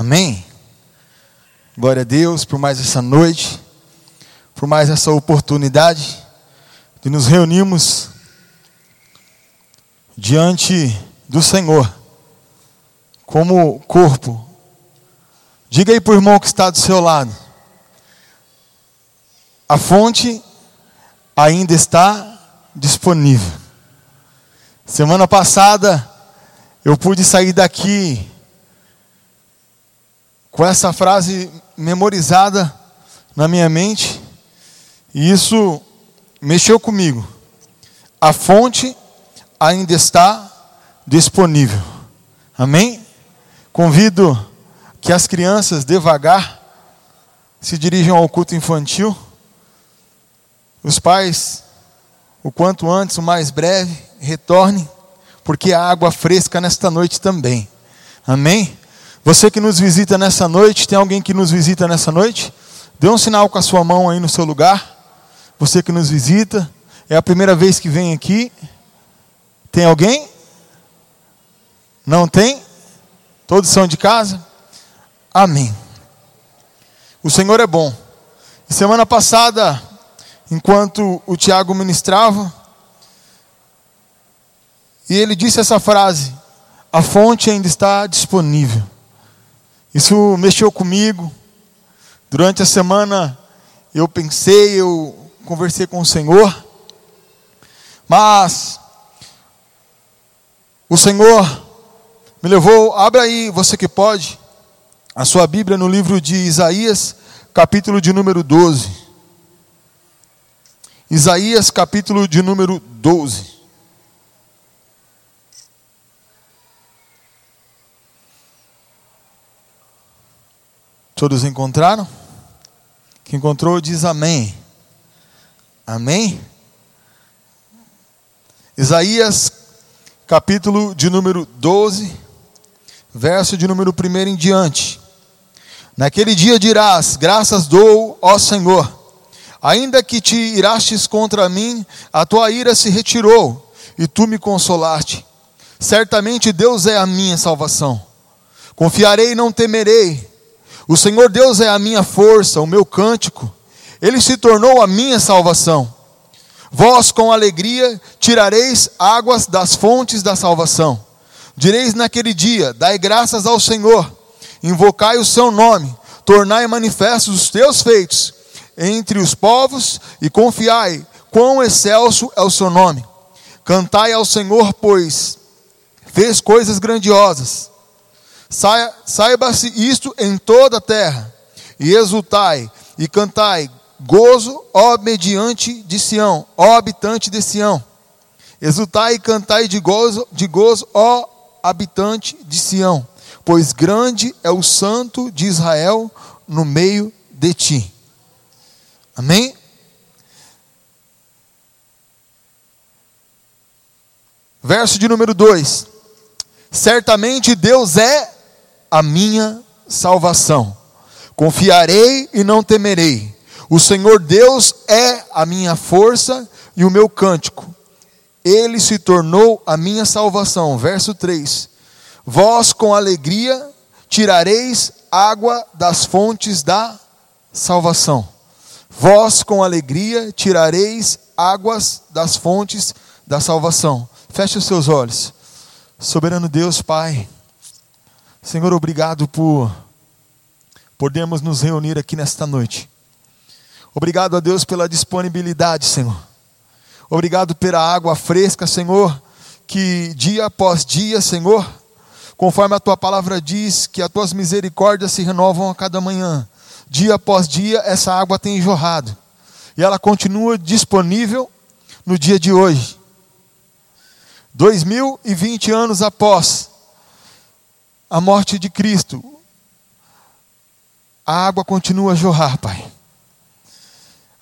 Amém? Glória a Deus por mais essa noite, por mais essa oportunidade de nos reunirmos diante do Senhor, como corpo. Diga aí para o irmão que está do seu lado: a fonte ainda está disponível. Semana passada eu pude sair daqui com essa frase memorizada na minha mente, e isso mexeu comigo. A fonte ainda está disponível. Amém? Convido que as crianças devagar se dirijam ao culto infantil. Os pais, o quanto antes, o mais breve, retornem, porque há água fresca nesta noite também. Amém? Você que nos visita nessa noite, tem alguém que nos visita nessa noite? Dê um sinal com a sua mão aí no seu lugar. Você que nos visita, é a primeira vez que vem aqui. Tem alguém? Não tem? Todos são de casa? Amém. O Senhor é bom. Semana passada, enquanto o Tiago ministrava, e ele disse essa frase: a fonte ainda está disponível. Isso mexeu comigo. Durante a semana eu pensei, eu conversei com o Senhor, mas o Senhor me levou, abre aí, você que pode, a sua Bíblia no livro de Isaías, capítulo de número 12. Isaías, capítulo de número 12. Todos encontraram? Quem encontrou diz amém. Amém? Isaías, capítulo de número 12, verso de número 1 em diante. Naquele dia dirás: Graças dou, ó Senhor. Ainda que te irastes contra mim, a tua ira se retirou, e tu me consolaste. Certamente Deus é a minha salvação. Confiarei e não temerei o Senhor Deus é a minha força, o meu cântico. Ele se tornou a minha salvação. Vós com alegria tirareis águas das fontes da salvação. Direis naquele dia: Dai graças ao Senhor, invocai o seu nome, tornai manifestos os teus feitos entre os povos e confiai quão excelso é o seu nome. Cantai ao Senhor, pois fez coisas grandiosas. Saiba-se isto em toda a terra, e exultai, e cantai, gozo, ó mediante de Sião, ó habitante de Sião. Exultai e cantai de gozo, de gozo, ó habitante de Sião, pois grande é o santo de Israel no meio de ti. Amém? Verso de número 2: Certamente Deus é a minha salvação. Confiarei e não temerei. O Senhor Deus é a minha força e o meu cântico. Ele se tornou a minha salvação. Verso 3: Vós com alegria tirareis água das fontes da salvação. Vós com alegria tirareis águas das fontes da salvação. Feche os seus olhos. Soberano Deus, Pai. Senhor, obrigado por podermos nos reunir aqui nesta noite. Obrigado a Deus pela disponibilidade, Senhor. Obrigado pela água fresca, Senhor, que dia após dia, Senhor, conforme a tua palavra diz, que as tuas misericórdias se renovam a cada manhã. Dia após dia, essa água tem jorrado. E ela continua disponível no dia de hoje. 2020 anos após a morte de Cristo, a água continua a jorrar, Pai.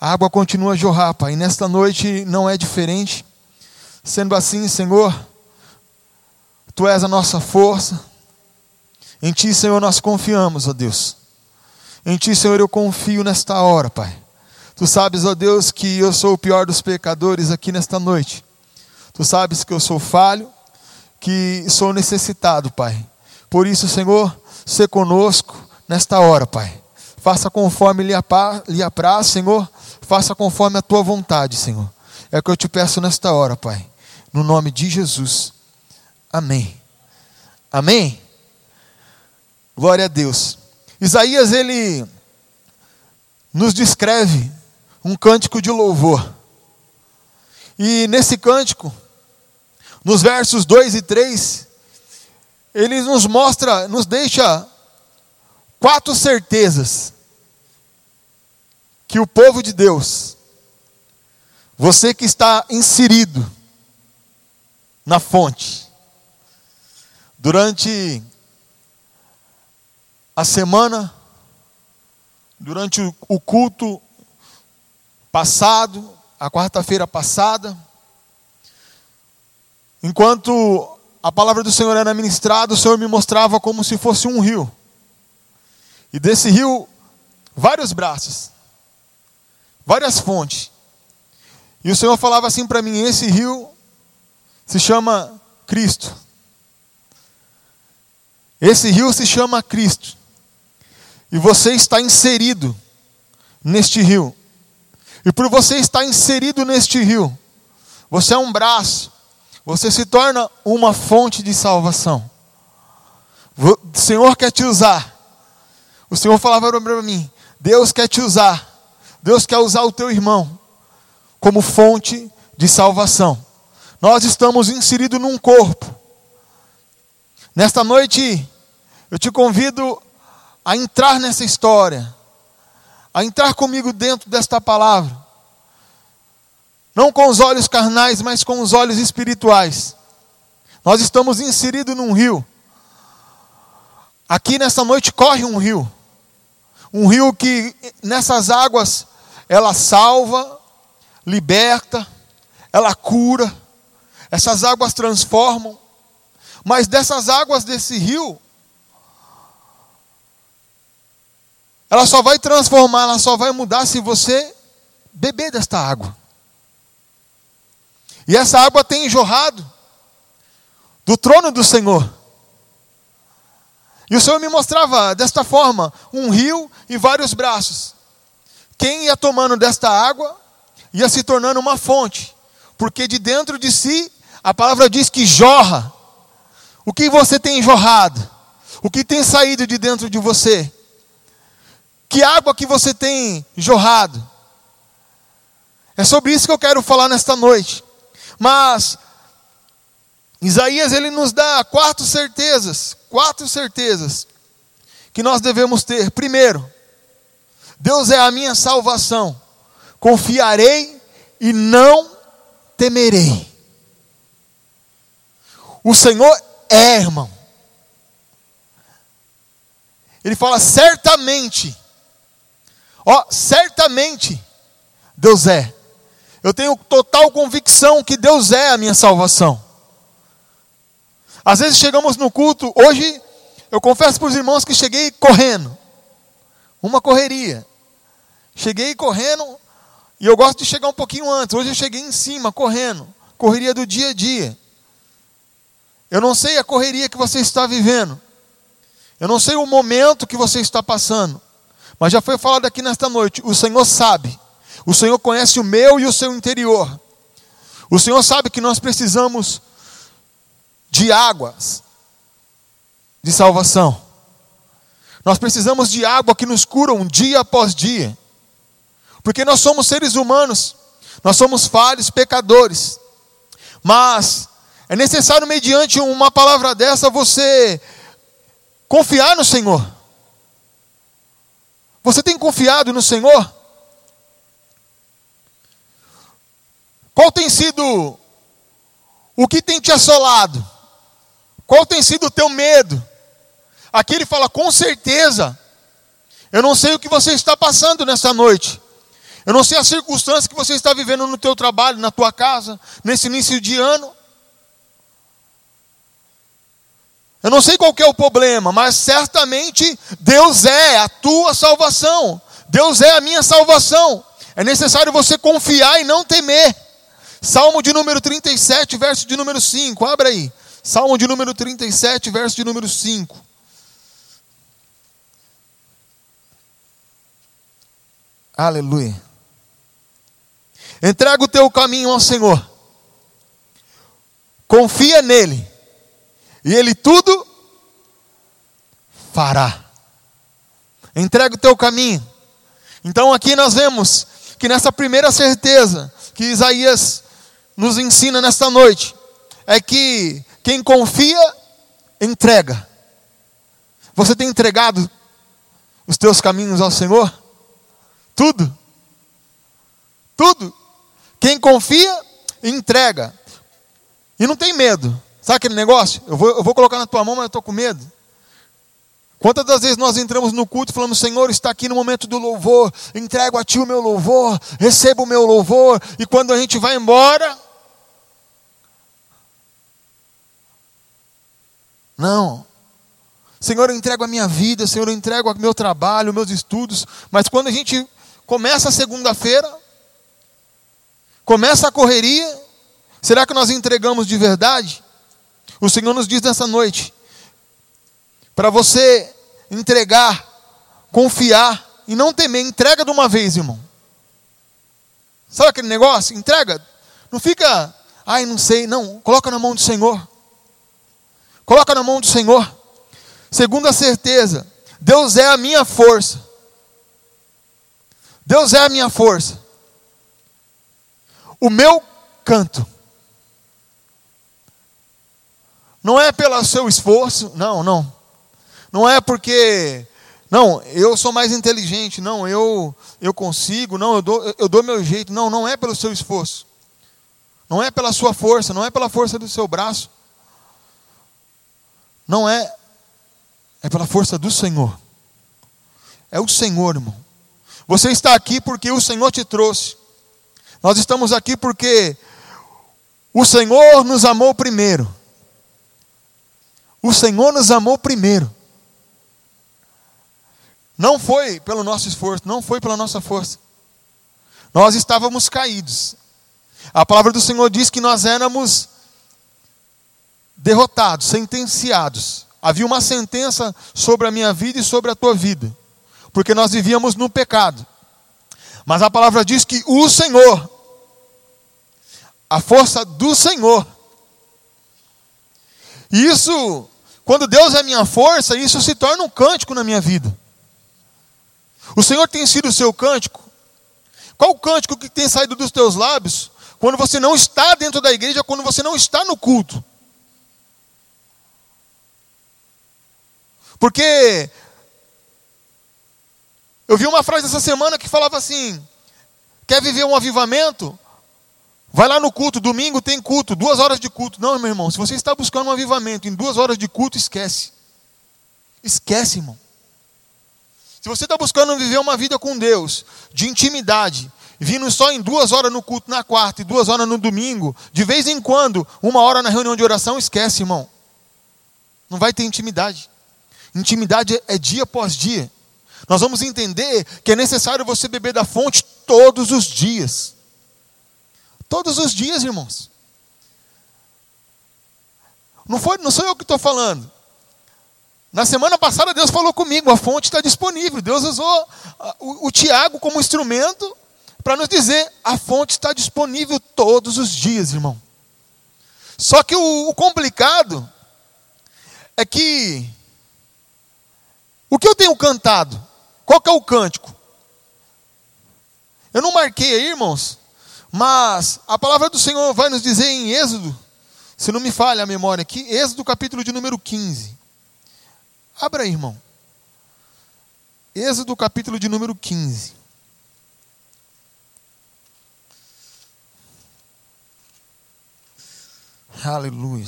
A água continua a jorrar, Pai. E nesta noite não é diferente. Sendo assim, Senhor, Tu és a nossa força. Em Ti, Senhor, nós confiamos, ó Deus. Em Ti, Senhor, eu confio nesta hora, Pai. Tu sabes, ó Deus, que eu sou o pior dos pecadores aqui nesta noite. Tu sabes que eu sou falho, que sou necessitado, Pai. Por isso, Senhor, ser conosco nesta hora, Pai. Faça conforme lhe apraz, Senhor. Faça conforme a tua vontade, Senhor. É o que eu te peço nesta hora, Pai. No nome de Jesus. Amém. Amém. Glória a Deus. Isaías, ele nos descreve um cântico de louvor. E nesse cântico, nos versos 2 e 3, ele nos mostra, nos deixa quatro certezas que o povo de Deus, você que está inserido na fonte, durante a semana, durante o culto passado, a quarta-feira passada, enquanto a palavra do Senhor era ministrada, o Senhor me mostrava como se fosse um rio. E desse rio, vários braços, várias fontes. E o Senhor falava assim para mim: esse rio se chama Cristo. Esse rio se chama Cristo. E você está inserido neste rio. E por você estar inserido neste rio, você é um braço, você se torna uma fonte de salvação. O Senhor quer te usar. O Senhor falava para mim: Deus quer te usar. Deus quer usar o teu irmão como fonte de salvação. Nós estamos inseridos num corpo. Nesta noite, eu te convido a entrar nessa história, a entrar comigo dentro desta palavra. Não com os olhos carnais, mas com os olhos espirituais. Nós estamos inseridos num rio. Aqui nessa noite corre um rio. Um rio que nessas águas ela salva, liberta, ela cura. Essas águas transformam. Mas dessas águas desse rio, ela só vai transformar, ela só vai mudar se você beber desta água. E essa água tem jorrado do trono do Senhor. E o Senhor me mostrava desta forma: um rio e vários braços. Quem ia tomando desta água ia se tornando uma fonte, porque de dentro de si a palavra diz que jorra. O que você tem jorrado? O que tem saído de dentro de você? Que água que você tem jorrado? É sobre isso que eu quero falar nesta noite. Mas Isaías ele nos dá quatro certezas, quatro certezas que nós devemos ter. Primeiro, Deus é a minha salvação. Confiarei e não temerei. O Senhor é, irmão. Ele fala certamente. Ó, certamente Deus é. Eu tenho total convicção que Deus é a minha salvação. Às vezes chegamos no culto, hoje eu confesso para os irmãos que cheguei correndo. Uma correria. Cheguei correndo e eu gosto de chegar um pouquinho antes. Hoje eu cheguei em cima, correndo. Correria do dia a dia. Eu não sei a correria que você está vivendo. Eu não sei o momento que você está passando. Mas já foi falado aqui nesta noite. O Senhor sabe. O Senhor conhece o meu e o seu interior. O Senhor sabe que nós precisamos de águas de salvação. Nós precisamos de água que nos curam dia após dia. Porque nós somos seres humanos, nós somos falhos, pecadores. Mas é necessário, mediante uma palavra dessa, você confiar no Senhor. Você tem confiado no Senhor? Qual tem sido o que tem te assolado? Qual tem sido o teu medo? Aqui ele fala com certeza. Eu não sei o que você está passando nessa noite. Eu não sei as circunstâncias que você está vivendo no teu trabalho, na tua casa, nesse início de ano. Eu não sei qual é o problema, mas certamente Deus é a tua salvação. Deus é a minha salvação. É necessário você confiar e não temer. Salmo de número 37, verso de número 5. Abra aí. Salmo de número 37, verso de número 5. Aleluia. Entrega o teu caminho ao Senhor. Confia nele. E ele tudo fará. Entrega o teu caminho. Então aqui nós vemos que nessa primeira certeza que Isaías nos ensina nesta noite é que quem confia entrega. Você tem entregado os teus caminhos ao Senhor? Tudo. Tudo. Quem confia, entrega. E não tem medo. Sabe aquele negócio? Eu vou, eu vou colocar na tua mão, mas eu estou com medo. Quantas das vezes nós entramos no culto falamos, Senhor, está aqui no momento do louvor, entrego a Ti o meu louvor, recebo o meu louvor, e quando a gente vai embora, não. Senhor, eu entrego a minha vida, Senhor, eu entrego o meu trabalho, meus estudos, mas quando a gente começa a segunda-feira, começa a correria, será que nós entregamos de verdade? O Senhor nos diz nessa noite, para você entregar, confiar e não temer. Entrega de uma vez, irmão. Sabe aquele negócio? Entrega. Não fica, ai, não sei. Não, coloca na mão do Senhor. Coloca na mão do Senhor. Segunda certeza, Deus é a minha força. Deus é a minha força. O meu canto. Não é pelo seu esforço, não, não. Não é porque, não, eu sou mais inteligente, não, eu, eu consigo, não, eu dou, eu dou meu jeito. Não, não é pelo seu esforço. Não é pela sua força, não é pela força do seu braço. Não é, é pela força do Senhor. É o Senhor, irmão. Você está aqui porque o Senhor te trouxe. Nós estamos aqui porque o Senhor nos amou primeiro. O Senhor nos amou primeiro. Não foi pelo nosso esforço, não foi pela nossa força. Nós estávamos caídos. A palavra do Senhor diz que nós éramos derrotados, sentenciados. Havia uma sentença sobre a minha vida e sobre a tua vida, porque nós vivíamos no pecado. Mas a palavra diz que o Senhor, a força do Senhor, isso, quando Deus é minha força, isso se torna um cântico na minha vida. O Senhor tem sido o seu cântico? Qual o cântico que tem saído dos teus lábios quando você não está dentro da igreja, quando você não está no culto? Porque eu vi uma frase essa semana que falava assim: quer viver um avivamento? Vai lá no culto, domingo tem culto, duas horas de culto. Não, meu irmão, se você está buscando um avivamento em duas horas de culto, esquece. Esquece, irmão. Se você está buscando viver uma vida com Deus, de intimidade, vindo só em duas horas no culto na quarta e duas horas no domingo, de vez em quando, uma hora na reunião de oração, esquece, irmão. Não vai ter intimidade. Intimidade é dia após dia. Nós vamos entender que é necessário você beber da fonte todos os dias. Todos os dias, irmãos. Não, foi, não sou eu que estou falando. Na semana passada Deus falou comigo, a fonte está disponível. Deus usou o, o Tiago como instrumento para nos dizer, a fonte está disponível todos os dias, irmão. Só que o, o complicado é que o que eu tenho cantado? Qual que é o cântico? Eu não marquei aí, irmãos, mas a palavra do Senhor vai nos dizer em Êxodo, se não me falha a memória aqui, Êxodo capítulo de número 15. Abra aí, irmão. Êxodo capítulo de número 15. Aleluia.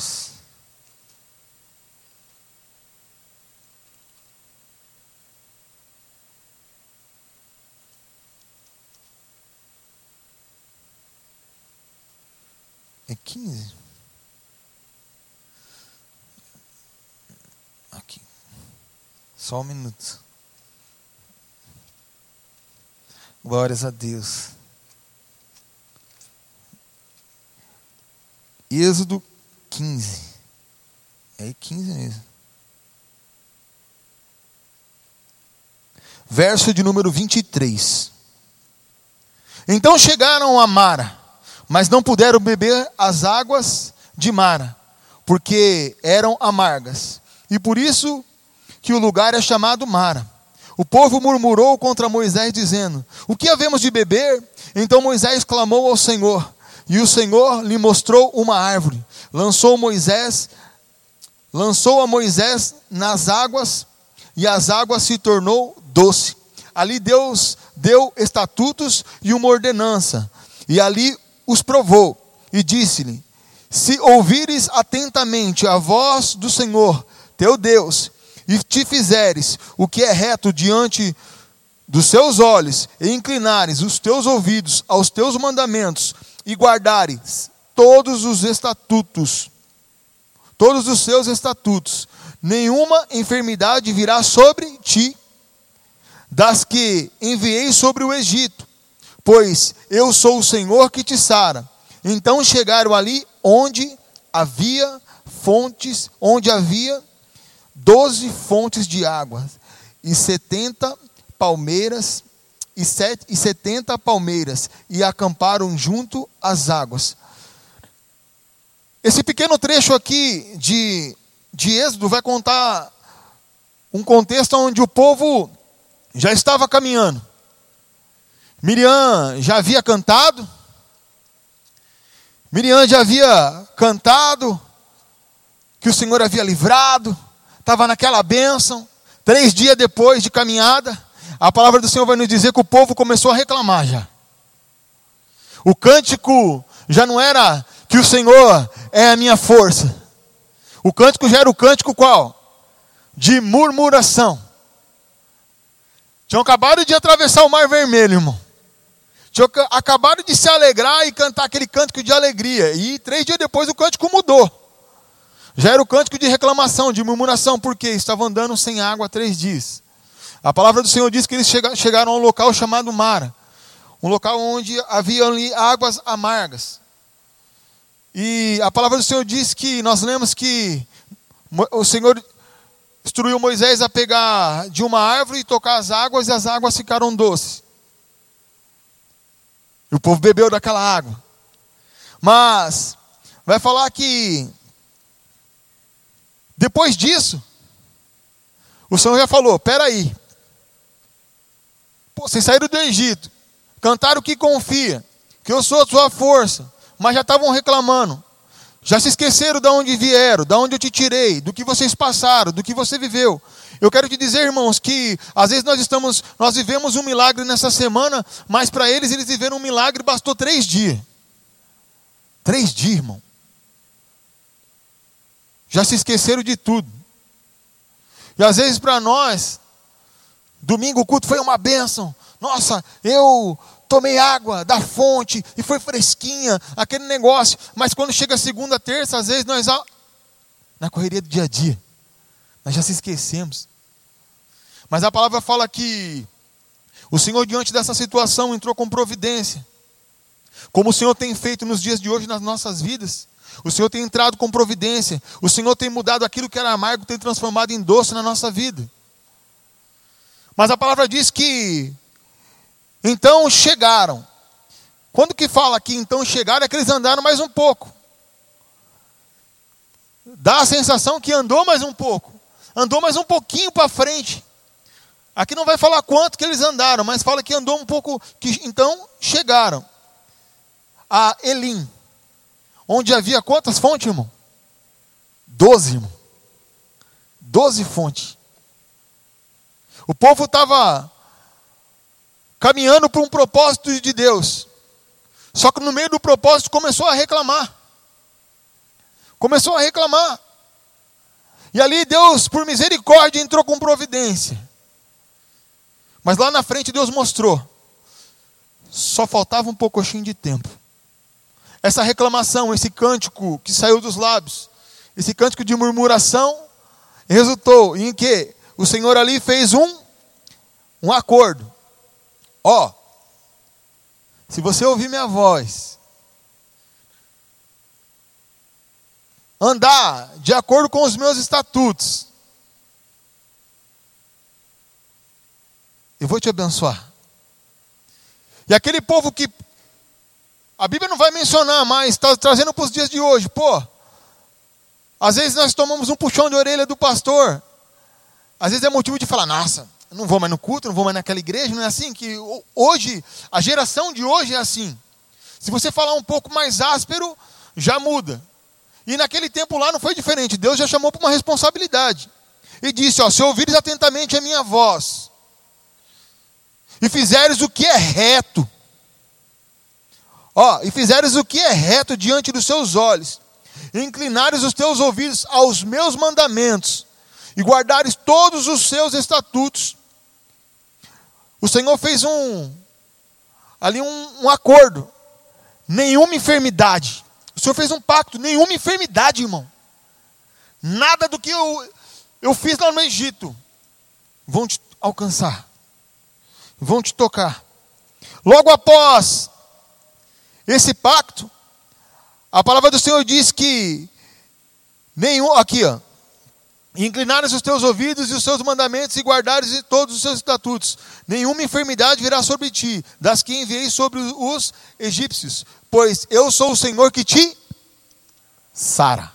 É quinze. Só um minuto. Glórias a Deus. Êxodo 15. É 15 mesmo. Verso de número 23. Então chegaram a Mara, mas não puderam beber as águas de Mara, porque eram amargas. E por isso que o lugar é chamado Mara. O povo murmurou contra Moisés, dizendo: O que havemos de beber? Então Moisés clamou ao Senhor, e o Senhor lhe mostrou uma árvore. Lançou Moisés, lançou a Moisés nas águas, e as águas se tornou doce. Ali Deus deu estatutos e uma ordenança, e ali os provou, e disse-lhe: Se ouvires atentamente a voz do Senhor, teu Deus, e te fizeres o que é reto diante dos seus olhos, e inclinares os teus ouvidos aos teus mandamentos, e guardares todos os estatutos, todos os seus estatutos, nenhuma enfermidade virá sobre ti, das que enviei sobre o Egito, pois eu sou o Senhor que te sara. Então chegaram ali onde havia fontes, onde havia doze fontes de água e setenta palmeiras e, sete, setenta palmeiras e acamparam junto às águas. Esse pequeno trecho aqui de, de Êxodo vai contar um contexto onde o povo já estava caminhando. Miriam já havia cantado. Miriam já havia cantado que o Senhor havia livrado, estava naquela bênção. Três dias depois de caminhada, a palavra do Senhor vai nos dizer que o povo começou a reclamar já. O cântico já não era que o Senhor é a minha força. O cântico já era o cântico qual? De murmuração. Tinham acabado de atravessar o Mar Vermelho, irmão. Tinham acabado de se alegrar e cantar aquele cântico de alegria. E três dias depois o cântico mudou. Já era o cântico de reclamação, de murmuração, porque estavam andando sem água há três dias. A palavra do Senhor diz que eles chegaram a um local chamado Mara, um local onde havia ali águas amargas. E a palavra do Senhor diz que nós lemos que o Senhor instruiu Moisés a pegar de uma árvore e tocar as águas, e as águas ficaram doces. E o povo bebeu daquela água. Mas, vai falar que, depois disso, o Senhor já falou: peraí, Pô, vocês saíram do Egito, cantaram que confia, que eu sou a sua força, mas já estavam reclamando. Já se esqueceram de onde vieram, de onde eu te tirei, do que vocês passaram, do que você viveu. Eu quero te dizer, irmãos, que às vezes nós estamos, nós vivemos um milagre nessa semana, mas para eles eles viveram um milagre bastou três dias. Três dias, irmão. Já se esqueceram de tudo. E às vezes para nós, domingo o culto foi uma bênção. Nossa, eu tomei água da fonte e foi fresquinha, aquele negócio. Mas quando chega segunda, terça, às vezes nós, na correria do dia a dia, nós já se esquecemos. Mas a palavra fala que o Senhor, diante dessa situação, entrou com providência. Como o Senhor tem feito nos dias de hoje nas nossas vidas. O Senhor tem entrado com providência. O Senhor tem mudado aquilo que era amargo, tem transformado em doce na nossa vida. Mas a palavra diz que então chegaram. Quando que fala aqui então chegaram, é que eles andaram mais um pouco. Dá a sensação que andou mais um pouco. Andou mais um pouquinho para frente. Aqui não vai falar quanto que eles andaram, mas fala que andou um pouco. Que, então chegaram a Elim. Onde havia quantas fontes, irmão? Doze, irmão. Doze fontes. O povo estava caminhando para um propósito de Deus. Só que no meio do propósito começou a reclamar. Começou a reclamar. E ali Deus, por misericórdia, entrou com providência. Mas lá na frente Deus mostrou. Só faltava um pouquinho de tempo. Essa reclamação, esse cântico que saiu dos lábios, esse cântico de murmuração, resultou em que o Senhor ali fez um, um acordo. Ó, oh, se você ouvir minha voz, andar de acordo com os meus estatutos, eu vou te abençoar. E aquele povo que a Bíblia não vai mencionar, mas está trazendo para os dias de hoje. Pô, às vezes nós tomamos um puxão de orelha do pastor. Às vezes é motivo de falar, nossa, não vou mais no culto, não vou mais naquela igreja. Não é assim que hoje, a geração de hoje é assim. Se você falar um pouco mais áspero, já muda. E naquele tempo lá não foi diferente. Deus já chamou para uma responsabilidade. E disse: ó, se ouvires atentamente a minha voz, e fizeres o que é reto, Ó, e fizeres o que é reto diante dos seus olhos, e inclinares os teus ouvidos aos meus mandamentos, e guardares todos os seus estatutos. O Senhor fez um ali um, um acordo. Nenhuma enfermidade. O Senhor fez um pacto, nenhuma enfermidade, irmão. Nada do que eu, eu fiz lá no Egito vão te alcançar, vão te tocar. Logo após esse pacto, a palavra do Senhor diz que nenhum, aqui ó, inclinares os teus ouvidos e os seus mandamentos e guardares todos os seus estatutos, nenhuma enfermidade virá sobre ti, das que enviei sobre os egípcios, pois eu sou o Senhor que te sara.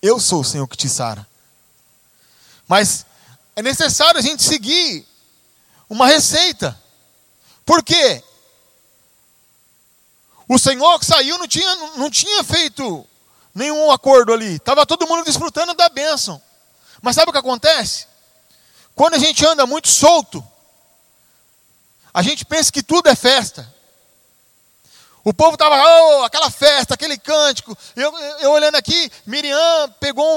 Eu sou o Senhor que te sara. Mas é necessário a gente seguir uma receita. Por quê? O Senhor que saiu não tinha, não tinha feito nenhum acordo ali. Estava todo mundo desfrutando da bênção. Mas sabe o que acontece? Quando a gente anda muito solto, a gente pensa que tudo é festa. O povo estava, oh, aquela festa, aquele cântico. Eu, eu olhando aqui, Miriam pegou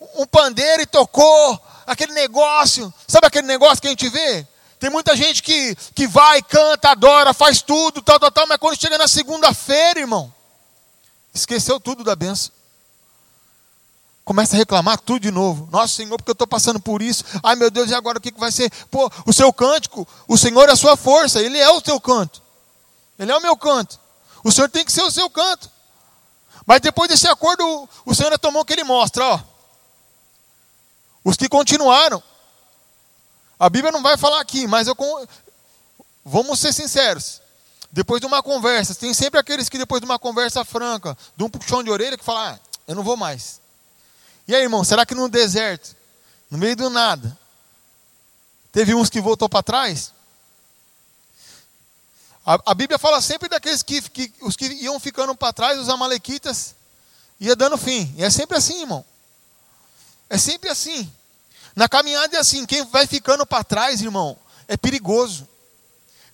um, um pandeiro e tocou aquele negócio. Sabe aquele negócio que a gente vê? Tem muita gente que, que vai, canta, adora, faz tudo, tal, tal, tal, mas quando chega na segunda-feira, irmão, esqueceu tudo da benção. Começa a reclamar tudo de novo. Nossa, Senhor, porque eu estou passando por isso. Ai, meu Deus, e agora o que, que vai ser? Pô, o seu cântico, o Senhor é a sua força, Ele é o teu canto. Ele é o meu canto. O Senhor tem que ser o seu canto. Mas depois desse acordo, o Senhor tomou o que Ele mostra, ó. Os que continuaram, a Bíblia não vai falar aqui, mas eu vamos ser sinceros. Depois de uma conversa, tem sempre aqueles que depois de uma conversa franca, de um puxão de orelha, que falam, ah, eu não vou mais. E aí, irmão, será que no deserto, no meio do nada, teve uns que voltou para trás? A, a, Bíblia fala sempre daqueles que, que os que iam ficando para trás, os amalequitas, ia dando fim. E é sempre assim, irmão. É sempre assim. Na caminhada é assim, quem vai ficando para trás, irmão, é perigoso.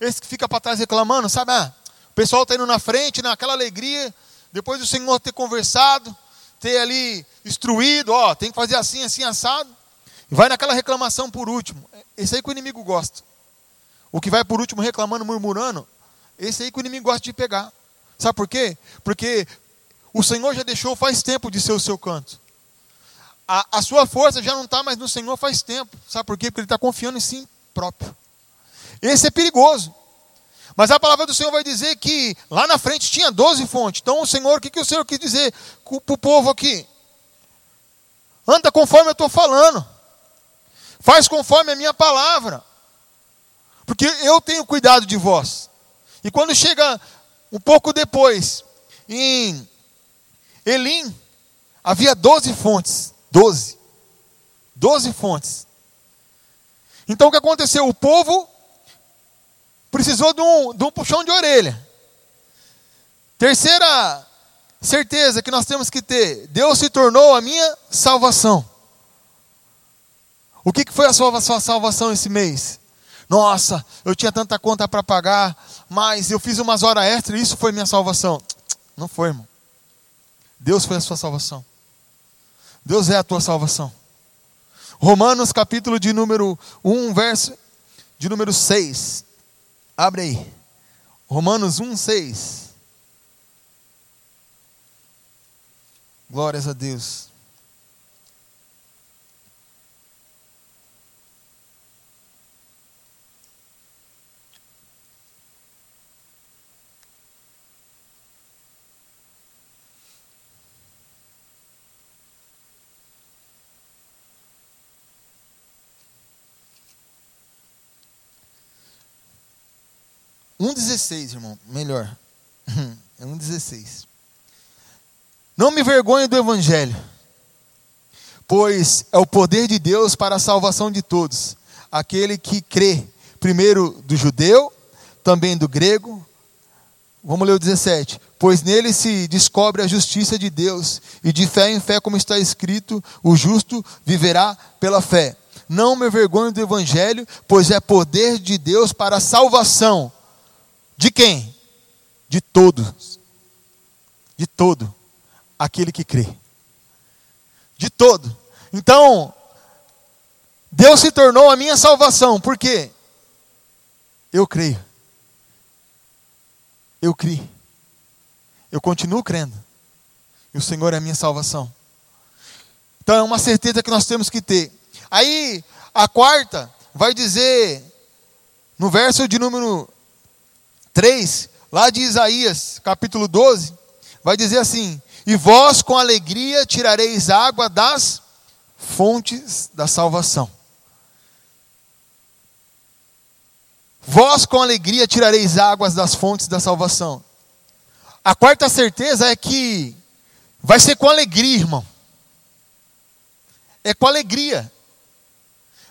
Esse que fica para trás reclamando, sabe? Ah, o pessoal está indo na frente, naquela alegria, depois do Senhor ter conversado, ter ali instruído, ó, tem que fazer assim, assim, assado. E vai naquela reclamação por último. Esse aí que o inimigo gosta. O que vai por último reclamando, murmurando, esse aí que o inimigo gosta de pegar. Sabe por quê? Porque o Senhor já deixou faz tempo de ser o seu canto a, a sua força já não está mais no Senhor faz tempo. Sabe por quê? Porque ele está confiando em si próprio. Esse é perigoso. Mas a palavra do Senhor vai dizer que lá na frente tinha 12 fontes. Então o Senhor, o que, que o Senhor quis dizer para o povo aqui? Anda conforme eu estou falando. Faz conforme a minha palavra. Porque eu tenho cuidado de vós. E quando chega um pouco depois, em Elim, havia 12 fontes. Doze. Doze fontes. Então o que aconteceu? O povo precisou de um, de um puxão de orelha. Terceira certeza que nós temos que ter: Deus se tornou a minha salvação. O que, que foi a sua, a sua salvação esse mês? Nossa, eu tinha tanta conta para pagar, mas eu fiz umas horas extras e isso foi minha salvação. Não foi, irmão. Deus foi a sua salvação. Deus é a tua salvação. Romanos capítulo de número 1, verso de número 6. Abre aí. Romanos 1, 6. Glórias a Deus. 1,16, irmão. Melhor. É 1,16. Não me vergonhe do Evangelho, pois é o poder de Deus para a salvação de todos. Aquele que crê, primeiro do judeu, também do grego. Vamos ler o 17. Pois nele se descobre a justiça de Deus, e de fé em fé, como está escrito, o justo viverá pela fé. Não me vergonho do Evangelho, pois é poder de Deus para a salvação. De quem? De todos. De todo aquele que crê. De todo. Então, Deus se tornou a minha salvação. Por quê? Eu creio. Eu criei. Eu continuo crendo. E o Senhor é a minha salvação. Então é uma certeza que nós temos que ter. Aí, a quarta vai dizer, no verso de número 3, lá de Isaías, capítulo 12, vai dizer assim: E vós com alegria tirareis água das fontes da salvação. Vós com alegria tirareis águas das fontes da salvação. A quarta certeza é que vai ser com alegria, irmão. É com alegria.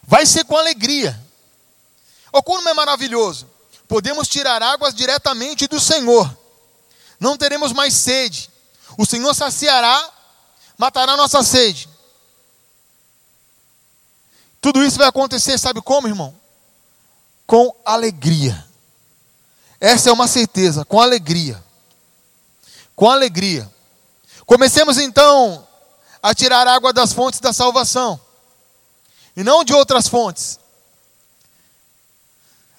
Vai ser com alegria. Olha como é maravilhoso. Podemos tirar águas diretamente do Senhor. Não teremos mais sede. O Senhor saciará, matará nossa sede. Tudo isso vai acontecer, sabe como, irmão? Com alegria. Essa é uma certeza, com alegria com alegria. Comecemos então a tirar água das fontes da salvação, e não de outras fontes.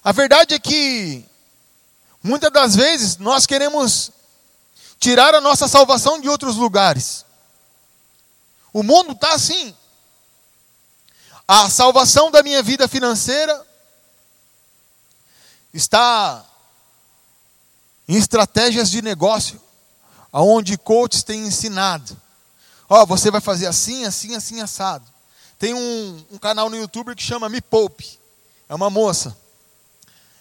A verdade é que, muitas das vezes, nós queremos tirar a nossa salvação de outros lugares. O mundo está assim. A salvação da minha vida financeira está em estratégias de negócio aonde coaches têm ensinado. Ó, oh, você vai fazer assim, assim, assim, assado. Tem um, um canal no YouTube que chama Me Poupe. É uma moça.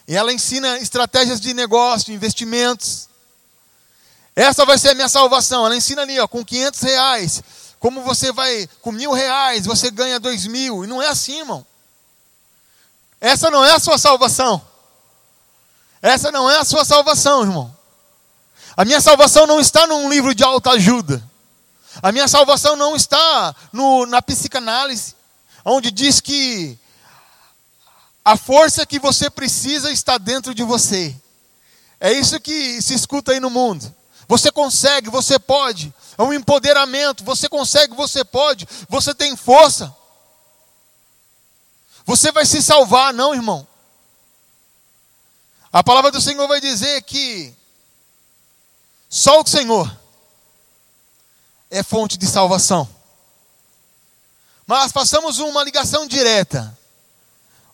E ela ensina estratégias de negócio, investimentos. Essa vai ser a minha salvação. Ela ensina ali, ó, com 500 reais. Como você vai, com mil reais, você ganha dois mil. E não é assim, irmão. Essa não é a sua salvação. Essa não é a sua salvação, irmão. A minha salvação não está num livro de alta ajuda. A minha salvação não está no, na psicanálise, onde diz que a força que você precisa está dentro de você. É isso que se escuta aí no mundo. Você consegue, você pode. É um empoderamento. Você consegue, você pode. Você tem força. Você vai se salvar, não, irmão. A palavra do Senhor vai dizer que só o Senhor é fonte de salvação. Mas façamos uma ligação direta.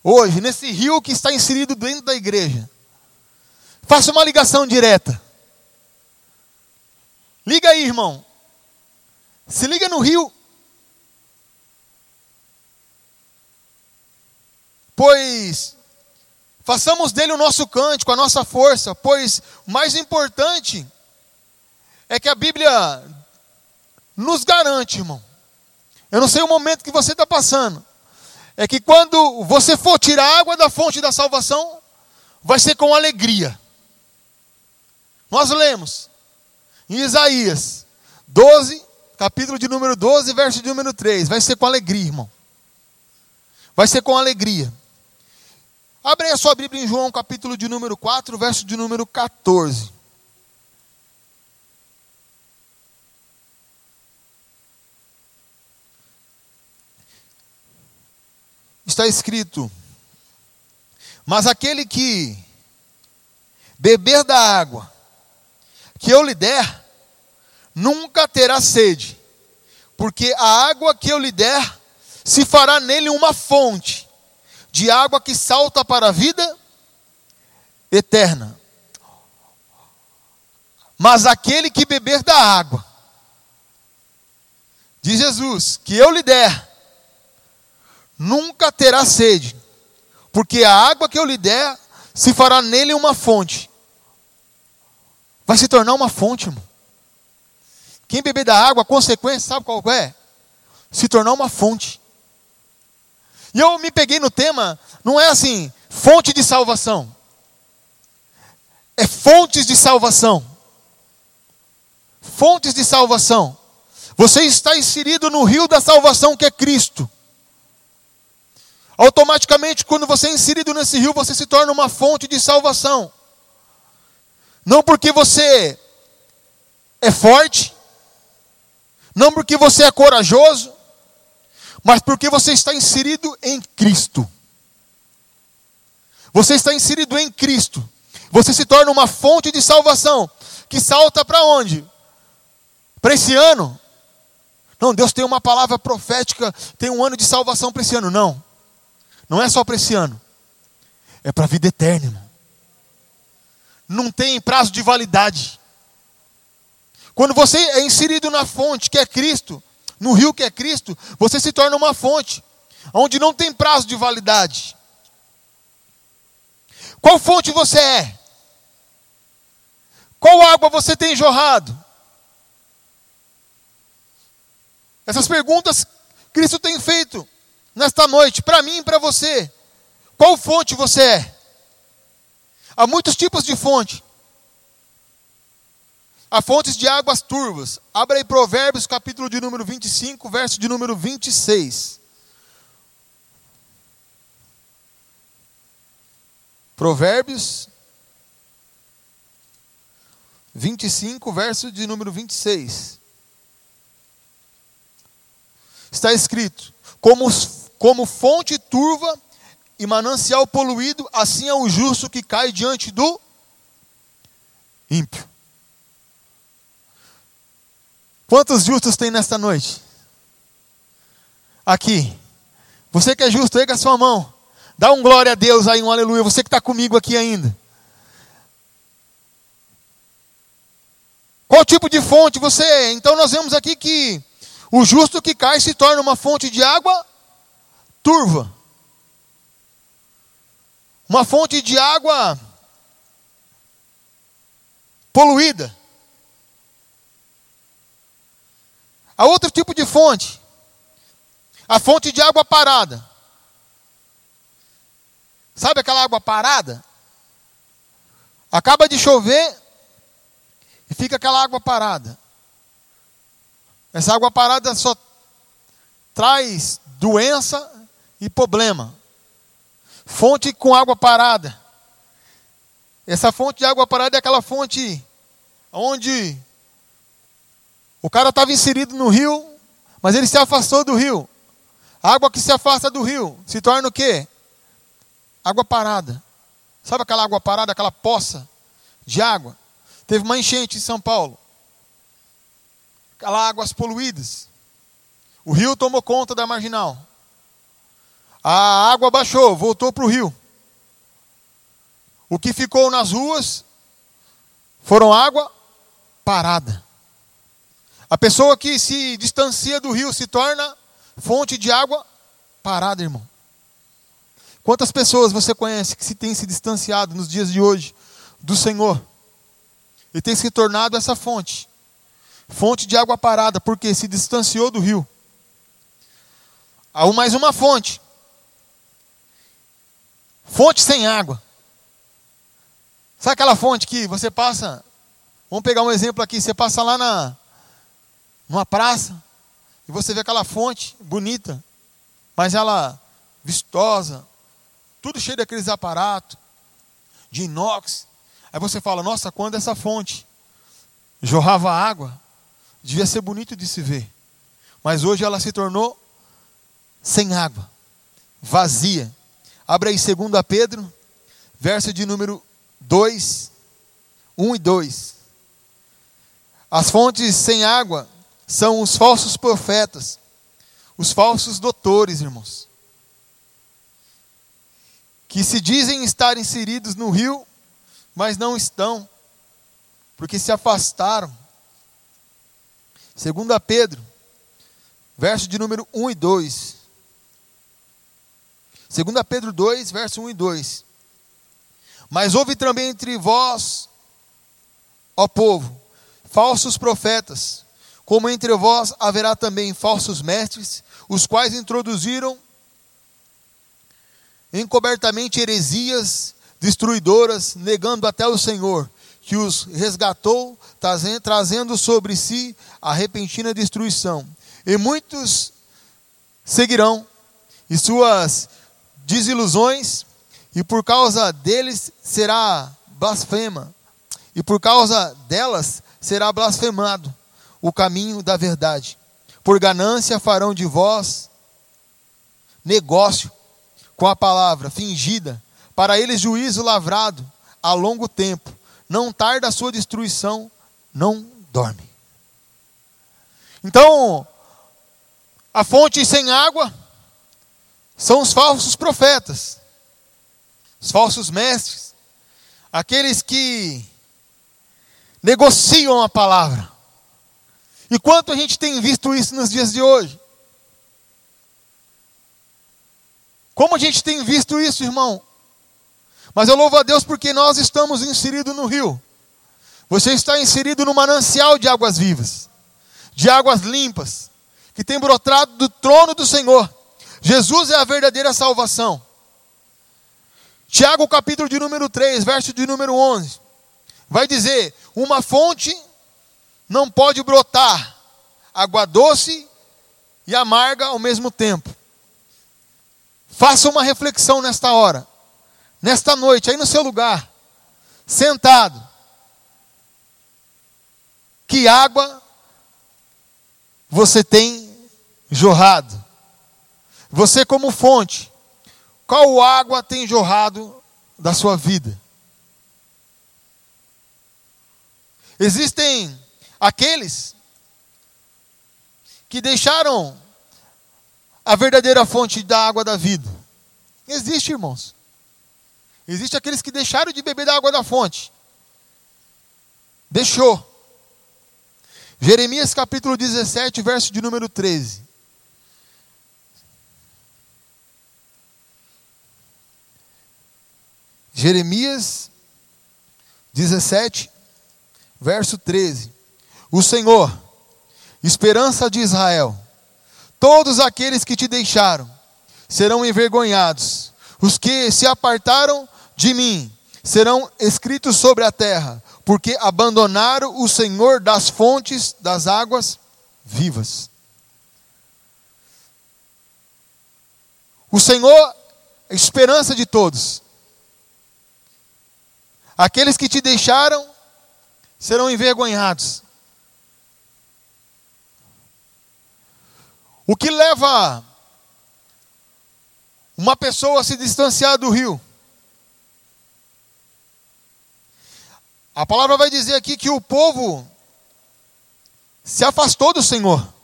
Hoje, nesse rio que está inserido dentro da igreja. Faça uma ligação direta. Liga aí, irmão. Se liga no rio. Pois façamos dele o nosso cântico, a nossa força, pois o mais importante é que a Bíblia nos garante, irmão. Eu não sei o momento que você está passando. É que quando você for tirar água da fonte da salvação, vai ser com alegria. Nós lemos em Isaías 12, capítulo de número 12, verso de número 3. Vai ser com alegria, irmão. Vai ser com alegria. Abre a sua Bíblia em João, capítulo de número 4, verso de número 14. Está escrito: Mas aquele que beber da água que eu lhe der, nunca terá sede, porque a água que eu lhe der se fará nele uma fonte de água que salta para a vida eterna. Mas aquele que beber da água, diz Jesus, que eu lhe der, nunca terá sede, porque a água que eu lhe der se fará nele uma fonte. Vai se tornar uma fonte, irmão. Quem beber da água, a consequência, sabe qual é? Se tornar uma fonte. E eu me peguei no tema, não é assim, fonte de salvação. É fontes de salvação. Fontes de salvação. Você está inserido no rio da salvação que é Cristo. Automaticamente, quando você é inserido nesse rio, você se torna uma fonte de salvação. Não porque você é forte, não porque você é corajoso, mas porque você está inserido em Cristo. Você está inserido em Cristo. Você se torna uma fonte de salvação que salta para onde? Para esse ano? Não, Deus tem uma palavra profética, tem um ano de salvação para esse ano. Não. Não é só para esse ano. É para a vida eterna, irmão. Não tem prazo de validade. Quando você é inserido na fonte, que é Cristo, no rio que é Cristo, você se torna uma fonte, onde não tem prazo de validade. Qual fonte você é? Qual água você tem jorrado? Essas perguntas Cristo tem feito nesta noite, para mim e para você. Qual fonte você é? Há muitos tipos de fonte. Há fontes de águas turvas. Abra aí Provérbios, capítulo de número 25, verso de número 26. Provérbios 25, verso de número 26. Está escrito: como, como fonte turva e manancial poluído, assim é o justo que cai diante do ímpio. Quantos justos tem nesta noite? Aqui. Você que é justo, erga a sua mão. Dá um glória a Deus aí, um aleluia. Você que está comigo aqui ainda. Qual tipo de fonte você é? Então nós vemos aqui que o justo que cai se torna uma fonte de água turva. Uma fonte de água poluída. Há outro tipo de fonte. A fonte de água parada. Sabe aquela água parada? Acaba de chover e fica aquela água parada. Essa água parada só traz doença e problema. Fonte com água parada. Essa fonte de água parada é aquela fonte onde o cara estava inserido no rio, mas ele se afastou do rio. A água que se afasta do rio se torna o quê? Água parada. Sabe aquela água parada, aquela poça de água? Teve uma enchente em São Paulo. Aquelas águas poluídas. O rio tomou conta da marginal. A água baixou, voltou para o rio. O que ficou nas ruas foram água parada. A pessoa que se distancia do rio se torna fonte de água parada, irmão. Quantas pessoas você conhece que se tem se distanciado nos dias de hoje do Senhor e tem se tornado essa fonte? Fonte de água parada, porque se distanciou do rio. Há mais uma fonte. Fonte sem água. Sabe aquela fonte que você passa? Vamos pegar um exemplo aqui. Você passa lá na, numa praça, e você vê aquela fonte bonita, mas ela vistosa, tudo cheio daqueles aparatos de inox. Aí você fala: Nossa, quando essa fonte jorrava água, devia ser bonito de se ver. Mas hoje ela se tornou sem água, vazia. Abre aí 2 Pedro, verso de número 2, 1 e 2. As fontes sem água são os falsos profetas, os falsos doutores, irmãos, que se dizem estar inseridos no rio, mas não estão, porque se afastaram. Segunda Pedro, verso de número 1 e 2. Segunda Pedro 2, verso 1 e 2. Mas houve também entre vós, ó povo, falsos profetas, como entre vós haverá também falsos mestres, os quais introduziram encobertamente heresias destruidoras, negando até o Senhor, que os resgatou, trazendo sobre si a repentina destruição. E muitos seguirão, e suas desilusões, e por causa deles será blasfema, e por causa delas será blasfemado o caminho da verdade. Por ganância farão de vós negócio com a palavra fingida, para eles juízo lavrado a longo tempo. Não tarda a sua destruição, não dorme. Então, a fonte sem água são os falsos profetas, os falsos mestres, aqueles que negociam a palavra. E quanto a gente tem visto isso nos dias de hoje? Como a gente tem visto isso, irmão? Mas eu louvo a Deus porque nós estamos inseridos no rio. Você está inserido no manancial de águas vivas, de águas limpas, que tem brotado do trono do Senhor. Jesus é a verdadeira salvação. Tiago, capítulo de número 3, verso de número 11, vai dizer: Uma fonte não pode brotar água doce e amarga ao mesmo tempo. Faça uma reflexão nesta hora, nesta noite, aí no seu lugar, sentado. Que água você tem jorrado? Você, como fonte, qual água tem jorrado da sua vida? Existem aqueles que deixaram a verdadeira fonte da água da vida? Existe, irmãos. Existe aqueles que deixaram de beber da água da fonte. Deixou. Jeremias capítulo 17, verso de número 13. Jeremias 17, verso 13. O Senhor, esperança de Israel, Todos aqueles que te deixaram serão envergonhados. Os que se apartaram de mim serão escritos sobre a terra, porque abandonaram o Senhor das fontes das águas vivas. O Senhor a esperança de todos. Aqueles que te deixaram serão envergonhados. O que leva uma pessoa a se distanciar do rio? A palavra vai dizer aqui que o povo se afastou do Senhor.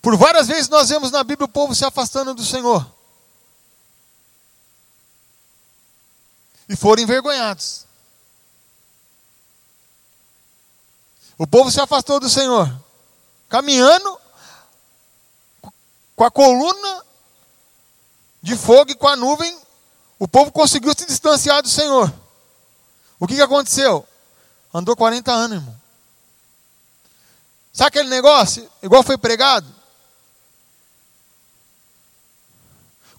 Por várias vezes nós vemos na Bíblia o povo se afastando do Senhor. E foram envergonhados. O povo se afastou do Senhor caminhando com a coluna de fogo e com a nuvem, o povo conseguiu se distanciar do Senhor. O que, que aconteceu? Andou 40 anos, irmão. Sabe aquele negócio? Igual foi pregado?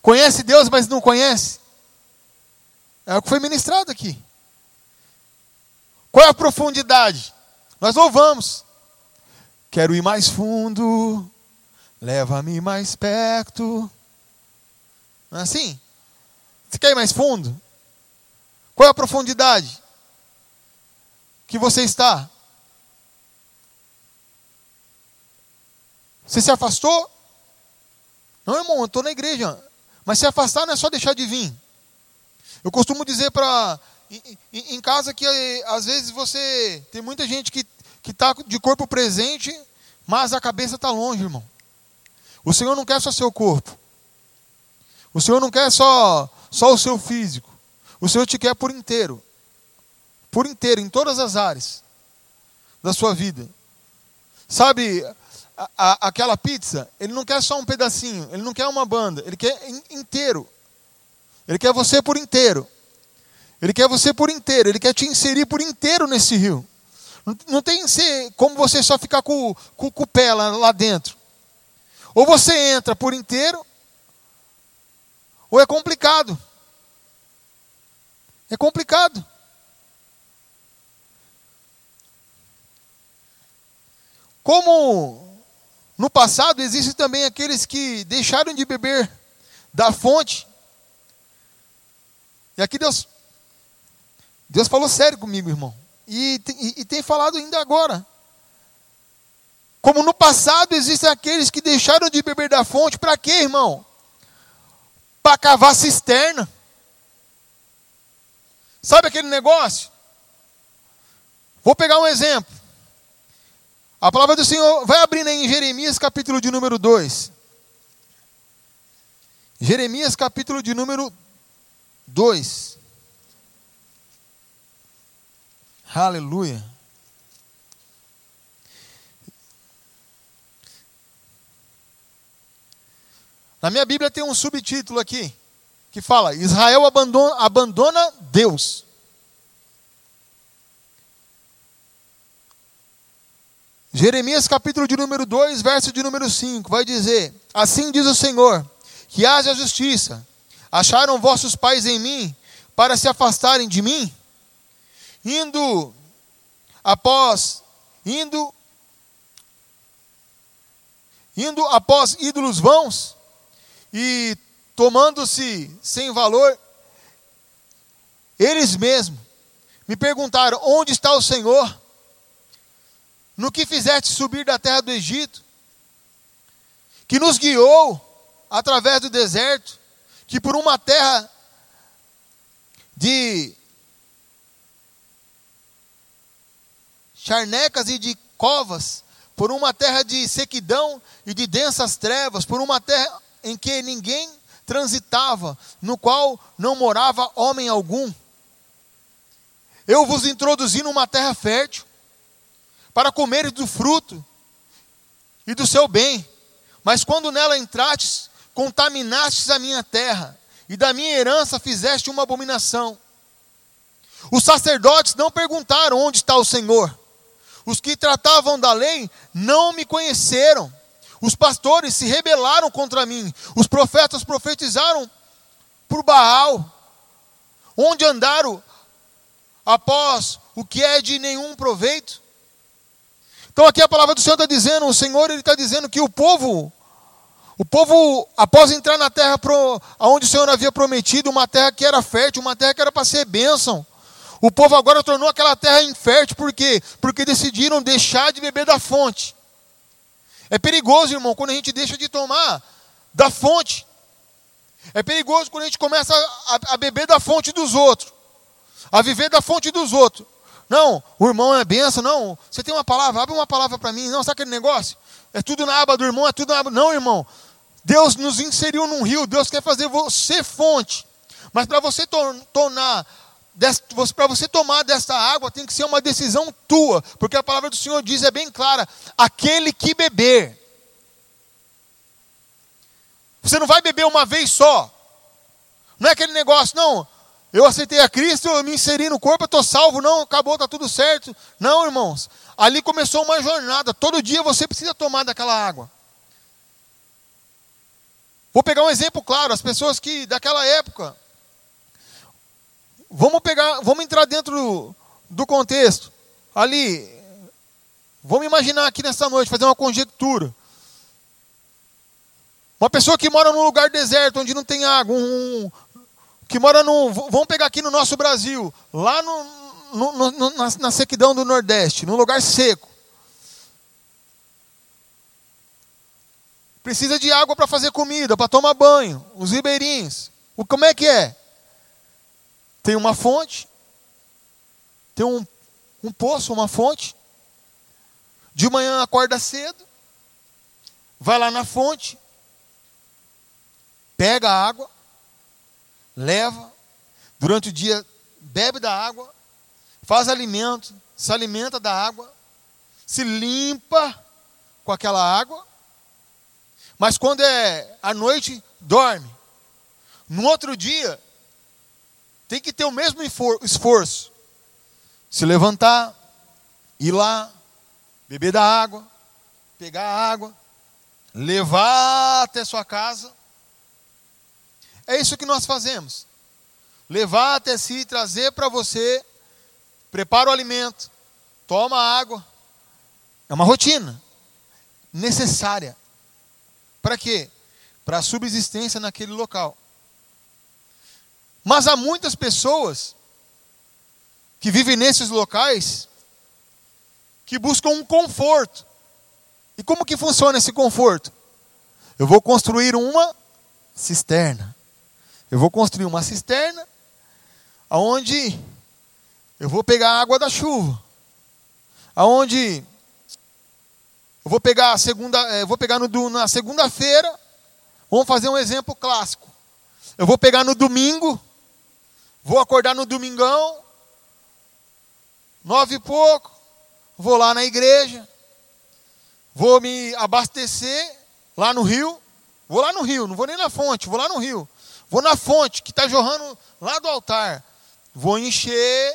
Conhece Deus, mas não conhece? É o que foi ministrado aqui. Qual é a profundidade? Nós louvamos. Quero ir mais fundo, leva-me mais perto. Não é assim? Você quer ir mais fundo? Qual é a profundidade que você está? Você se afastou? Não, irmão, eu estou na igreja. Mas se afastar não é só deixar de vir. Eu costumo dizer para em, em, casa que às vezes você tem muita gente que que está de corpo presente, mas a cabeça está longe, irmão. O Senhor não quer só seu corpo. O Senhor não quer só, só o seu físico. O Senhor te quer por inteiro. Por inteiro, em todas as áreas da sua vida. Sabe, a, a, aquela pizza, ele não quer só um pedacinho, ele não quer uma banda, ele quer in, inteiro. Ele quer você por inteiro. Ele quer você por inteiro. Ele quer te inserir por inteiro nesse rio. Não, tem como você só ficar com, com, com o pé lá, lá dentro. Ou você entra por inteiro, ou é complicado. É complicado. Como no passado existem também aqueles que deixaram de beber da fonte. E aqui Deus Deus falou sério comigo, irmão. E, e, e tem falado ainda agora. Como no passado existem aqueles que deixaram de beber da fonte, para quê, irmão? Para cavar cisterna. Sabe aquele negócio? Vou pegar um exemplo. A palavra do Senhor vai abrindo aí em Jeremias, capítulo de número 2. Jeremias, capítulo de número 2. Aleluia. Na minha Bíblia tem um subtítulo aqui que fala: Israel abandona, abandona Deus. Jeremias capítulo de número 2, verso de número 5, vai dizer: Assim diz o Senhor, que haja justiça. Acharam vossos pais em mim para se afastarem de mim? Indo após indo indo após ídolos vãos e tomando-se sem valor eles mesmos me perguntaram: Onde está o Senhor? no que fizeste subir da terra do Egito, que nos guiou através do deserto, que por uma terra de charnecas e de covas, por uma terra de sequidão e de densas trevas, por uma terra em que ninguém transitava, no qual não morava homem algum. Eu vos introduzi numa terra fértil, para comeres do fruto e do seu bem. Mas quando nela entrastes, contaminastes a minha terra, e da minha herança fizeste uma abominação. Os sacerdotes não perguntaram onde está o Senhor. Os que tratavam da lei não me conheceram. Os pastores se rebelaram contra mim. Os profetas profetizaram por Baal. Onde andaram após o que é de nenhum proveito? Então aqui a palavra do Senhor está dizendo, o Senhor ele está dizendo que o povo, o povo após entrar na terra pro, onde o Senhor havia prometido, uma terra que era fértil, uma terra que era para ser bênção, o povo agora tornou aquela terra infértil, por quê? Porque decidiram deixar de beber da fonte. É perigoso, irmão, quando a gente deixa de tomar da fonte. É perigoso quando a gente começa a, a beber da fonte dos outros, a viver da fonte dos outros. Não, o irmão é benção. Não, você tem uma palavra, abre uma palavra para mim. Não, sabe aquele negócio? É tudo na aba do irmão, é tudo na aba. Não, irmão. Deus nos inseriu num rio, Deus quer fazer você fonte. Mas para você tornar, para você tomar dessa água, tem que ser uma decisão tua, porque a palavra do Senhor diz, é bem clara: aquele que beber. Você não vai beber uma vez só. Não é aquele negócio, não. Eu aceitei a Cristo, eu me inseri no corpo, eu estou salvo, não, acabou, está tudo certo. Não, irmãos. Ali começou uma jornada. Todo dia você precisa tomar daquela água. Vou pegar um exemplo claro, as pessoas que daquela época. Vamos pegar, vamos entrar dentro do, contexto. Ali, vamos imaginar aqui nessa noite, fazer uma conjectura. Uma pessoa que mora num lugar deserto, onde não tem água, um, que mora no. Vamos pegar aqui no nosso Brasil, lá no, no, no, na, na sequidão do Nordeste, num lugar seco. Precisa de água para fazer comida, para tomar banho, os ribeirinhos. O, como é que é? Tem uma fonte, tem um, um poço, uma fonte. De manhã acorda cedo, vai lá na fonte, pega a água, leva, durante o dia bebe da água, faz alimento, se alimenta da água, se limpa com aquela água, mas quando é à noite, dorme. No outro dia, tem que ter o mesmo esforço. Se levantar, ir lá, beber da água, pegar a água, levar até sua casa. É isso que nós fazemos. Levar até si, trazer para você, prepara o alimento, toma água. É uma rotina necessária. Para quê? Para a subsistência naquele local. Mas há muitas pessoas que vivem nesses locais que buscam um conforto. E como que funciona esse conforto? Eu vou construir uma cisterna. Eu vou construir uma cisterna aonde eu vou pegar a água da chuva. Aonde eu vou pegar a segunda, eh, eu vou pegar no, na segunda-feira, vamos fazer um exemplo clássico. Eu vou pegar no domingo, vou acordar no domingão, nove e pouco, vou lá na igreja, vou me abastecer lá no rio, vou lá no rio, não vou nem na fonte, vou lá no rio, vou na fonte que está jorrando lá do altar, vou encher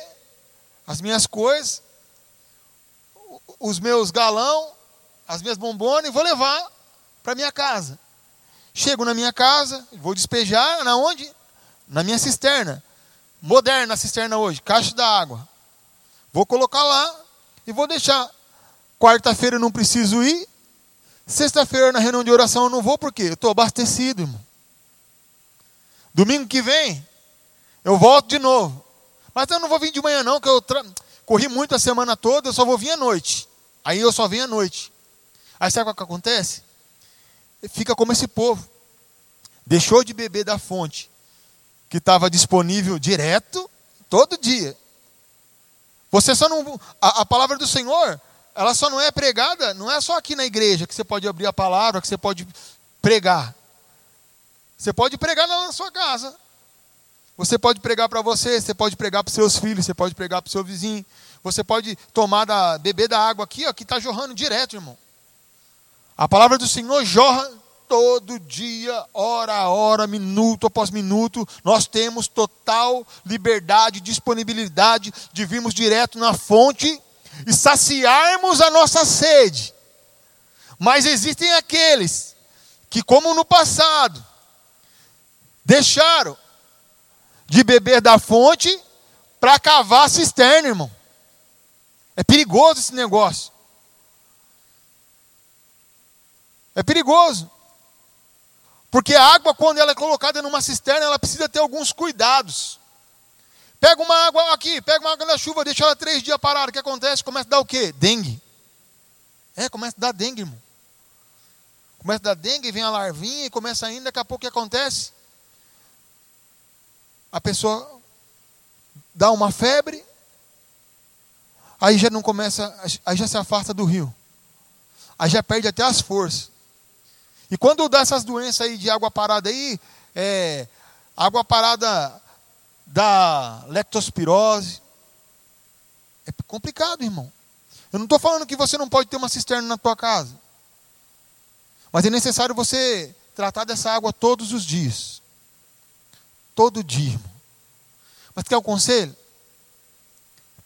as minhas coisas, os meus galão, as minhas bombonas e vou levar para minha casa. Chego na minha casa, vou despejar na onde? Na minha cisterna. Moderna a cisterna hoje, caixa da água. Vou colocar lá e vou deixar. Quarta-feira eu não preciso ir. Sexta-feira na reunião de oração eu não vou porque eu estou abastecido, irmão. Domingo que vem eu volto de novo. Mas eu não vou vir de manhã não, que eu tra... corri muito a semana toda, eu só vou vir à noite. Aí eu só venho à noite. Aí sabe o que acontece? Fica como esse povo. Deixou de beber da fonte que estava disponível direto todo dia. Você só não. A, a, palavra do Senhor, ela só não é pregada, não é só aqui na igreja que você pode abrir a palavra, que você pode pregar. Você pode pregar na sua casa. Você pode pregar para você, você pode pregar para seus filhos, você pode pregar para o seu vizinho. Você pode tomar da, beber da água aqui, ó, que está jorrando direto, irmão. A palavra do Senhor jorra todo dia, hora a hora, minuto após minuto, nós temos total liberdade, disponibilidade de virmos direto na fonte e saciarmos a nossa sede. Mas existem aqueles que, como no passado, deixaram de beber da fonte para cavar a cisterna, irmão. É perigoso esse negócio. É perigoso. Porque a água, quando ela é colocada numa cisterna, ela precisa ter alguns cuidados. Pega uma água aqui, pega uma água da chuva, deixa ela três dias parada. O que acontece? Começa a dar o quê? Dengue. É, começa a dar dengue, irmão. Começa a dar dengue, vem a larvinha e começa ainda, daqui a pouco o que acontece? A pessoa dá uma febre, aí já não começa, aí já se afasta do rio. Aí já perde até as forças. E quando dá essas doenças aí de água parada aí, é, água parada da lectospirose, é complicado, irmão. Eu não estou falando que você não pode ter uma cisterna na tua casa. Mas é necessário você tratar dessa água todos os dias. Todo dia, irmão. Mas quer o conselho?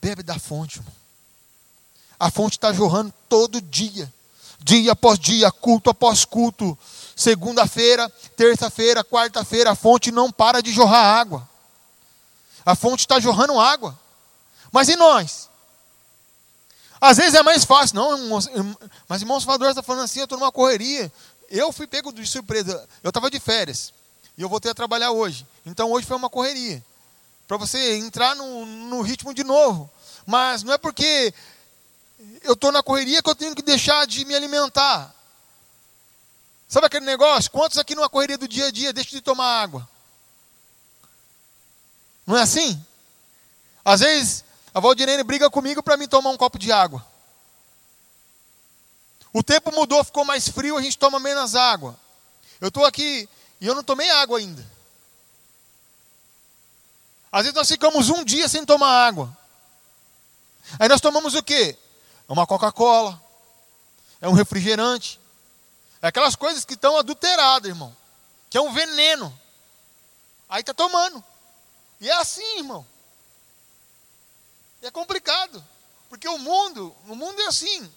Bebe da fonte, irmão. A fonte está jorrando todo dia dia após dia, culto após culto. Segunda-feira, terça-feira, quarta-feira, a fonte não para de jorrar água. A fonte está jorrando água. Mas e nós? Às vezes é mais fácil, não, irmãos, mas irmão Salvador está falando assim, eu estou numa correria. Eu fui pego de surpresa, eu estava de férias e eu voltei a trabalhar hoje. Então hoje foi uma correria. Para você entrar no, no ritmo de novo. Mas não é porque eu estou na correria que eu tenho que deixar de me alimentar. Sabe aquele negócio? Quantos aqui numa correria do dia a dia deixam de tomar água? Não é assim? Às vezes, a Valdirene briga comigo para mim tomar um copo de água. O tempo mudou, ficou mais frio, a gente toma menos água. Eu estou aqui e eu não tomei água ainda. Às vezes nós ficamos um dia sem tomar água. Aí nós tomamos o quê? É uma Coca-Cola, é um refrigerante. É aquelas coisas que estão adulteradas, irmão. Que é um veneno. Aí está tomando. E é assim, irmão. É complicado. Porque o mundo, o mundo é assim.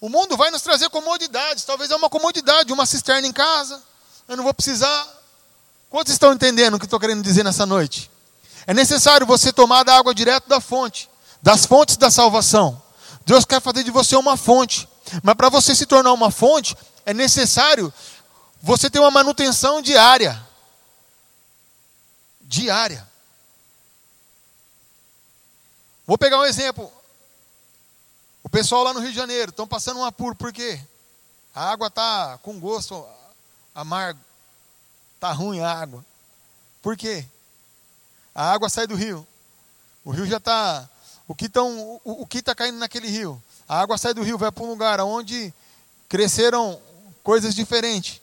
O mundo vai nos trazer comodidades. Talvez é uma comodidade, uma cisterna em casa. Eu não vou precisar. Quantos estão entendendo o que estou querendo dizer nessa noite? É necessário você tomar da água direto da fonte, das fontes da salvação. Deus quer fazer de você uma fonte. Mas para você se tornar uma fonte, é necessário você ter uma manutenção diária. Diária. Vou pegar um exemplo. O pessoal lá no Rio de Janeiro estão passando um apuro, por quê? A água está com gosto amargo. Está ruim a água. Por quê? A água sai do rio. O rio já está. O que o, o que está caindo naquele rio? A água sai do rio, vai para um lugar onde cresceram coisas diferentes.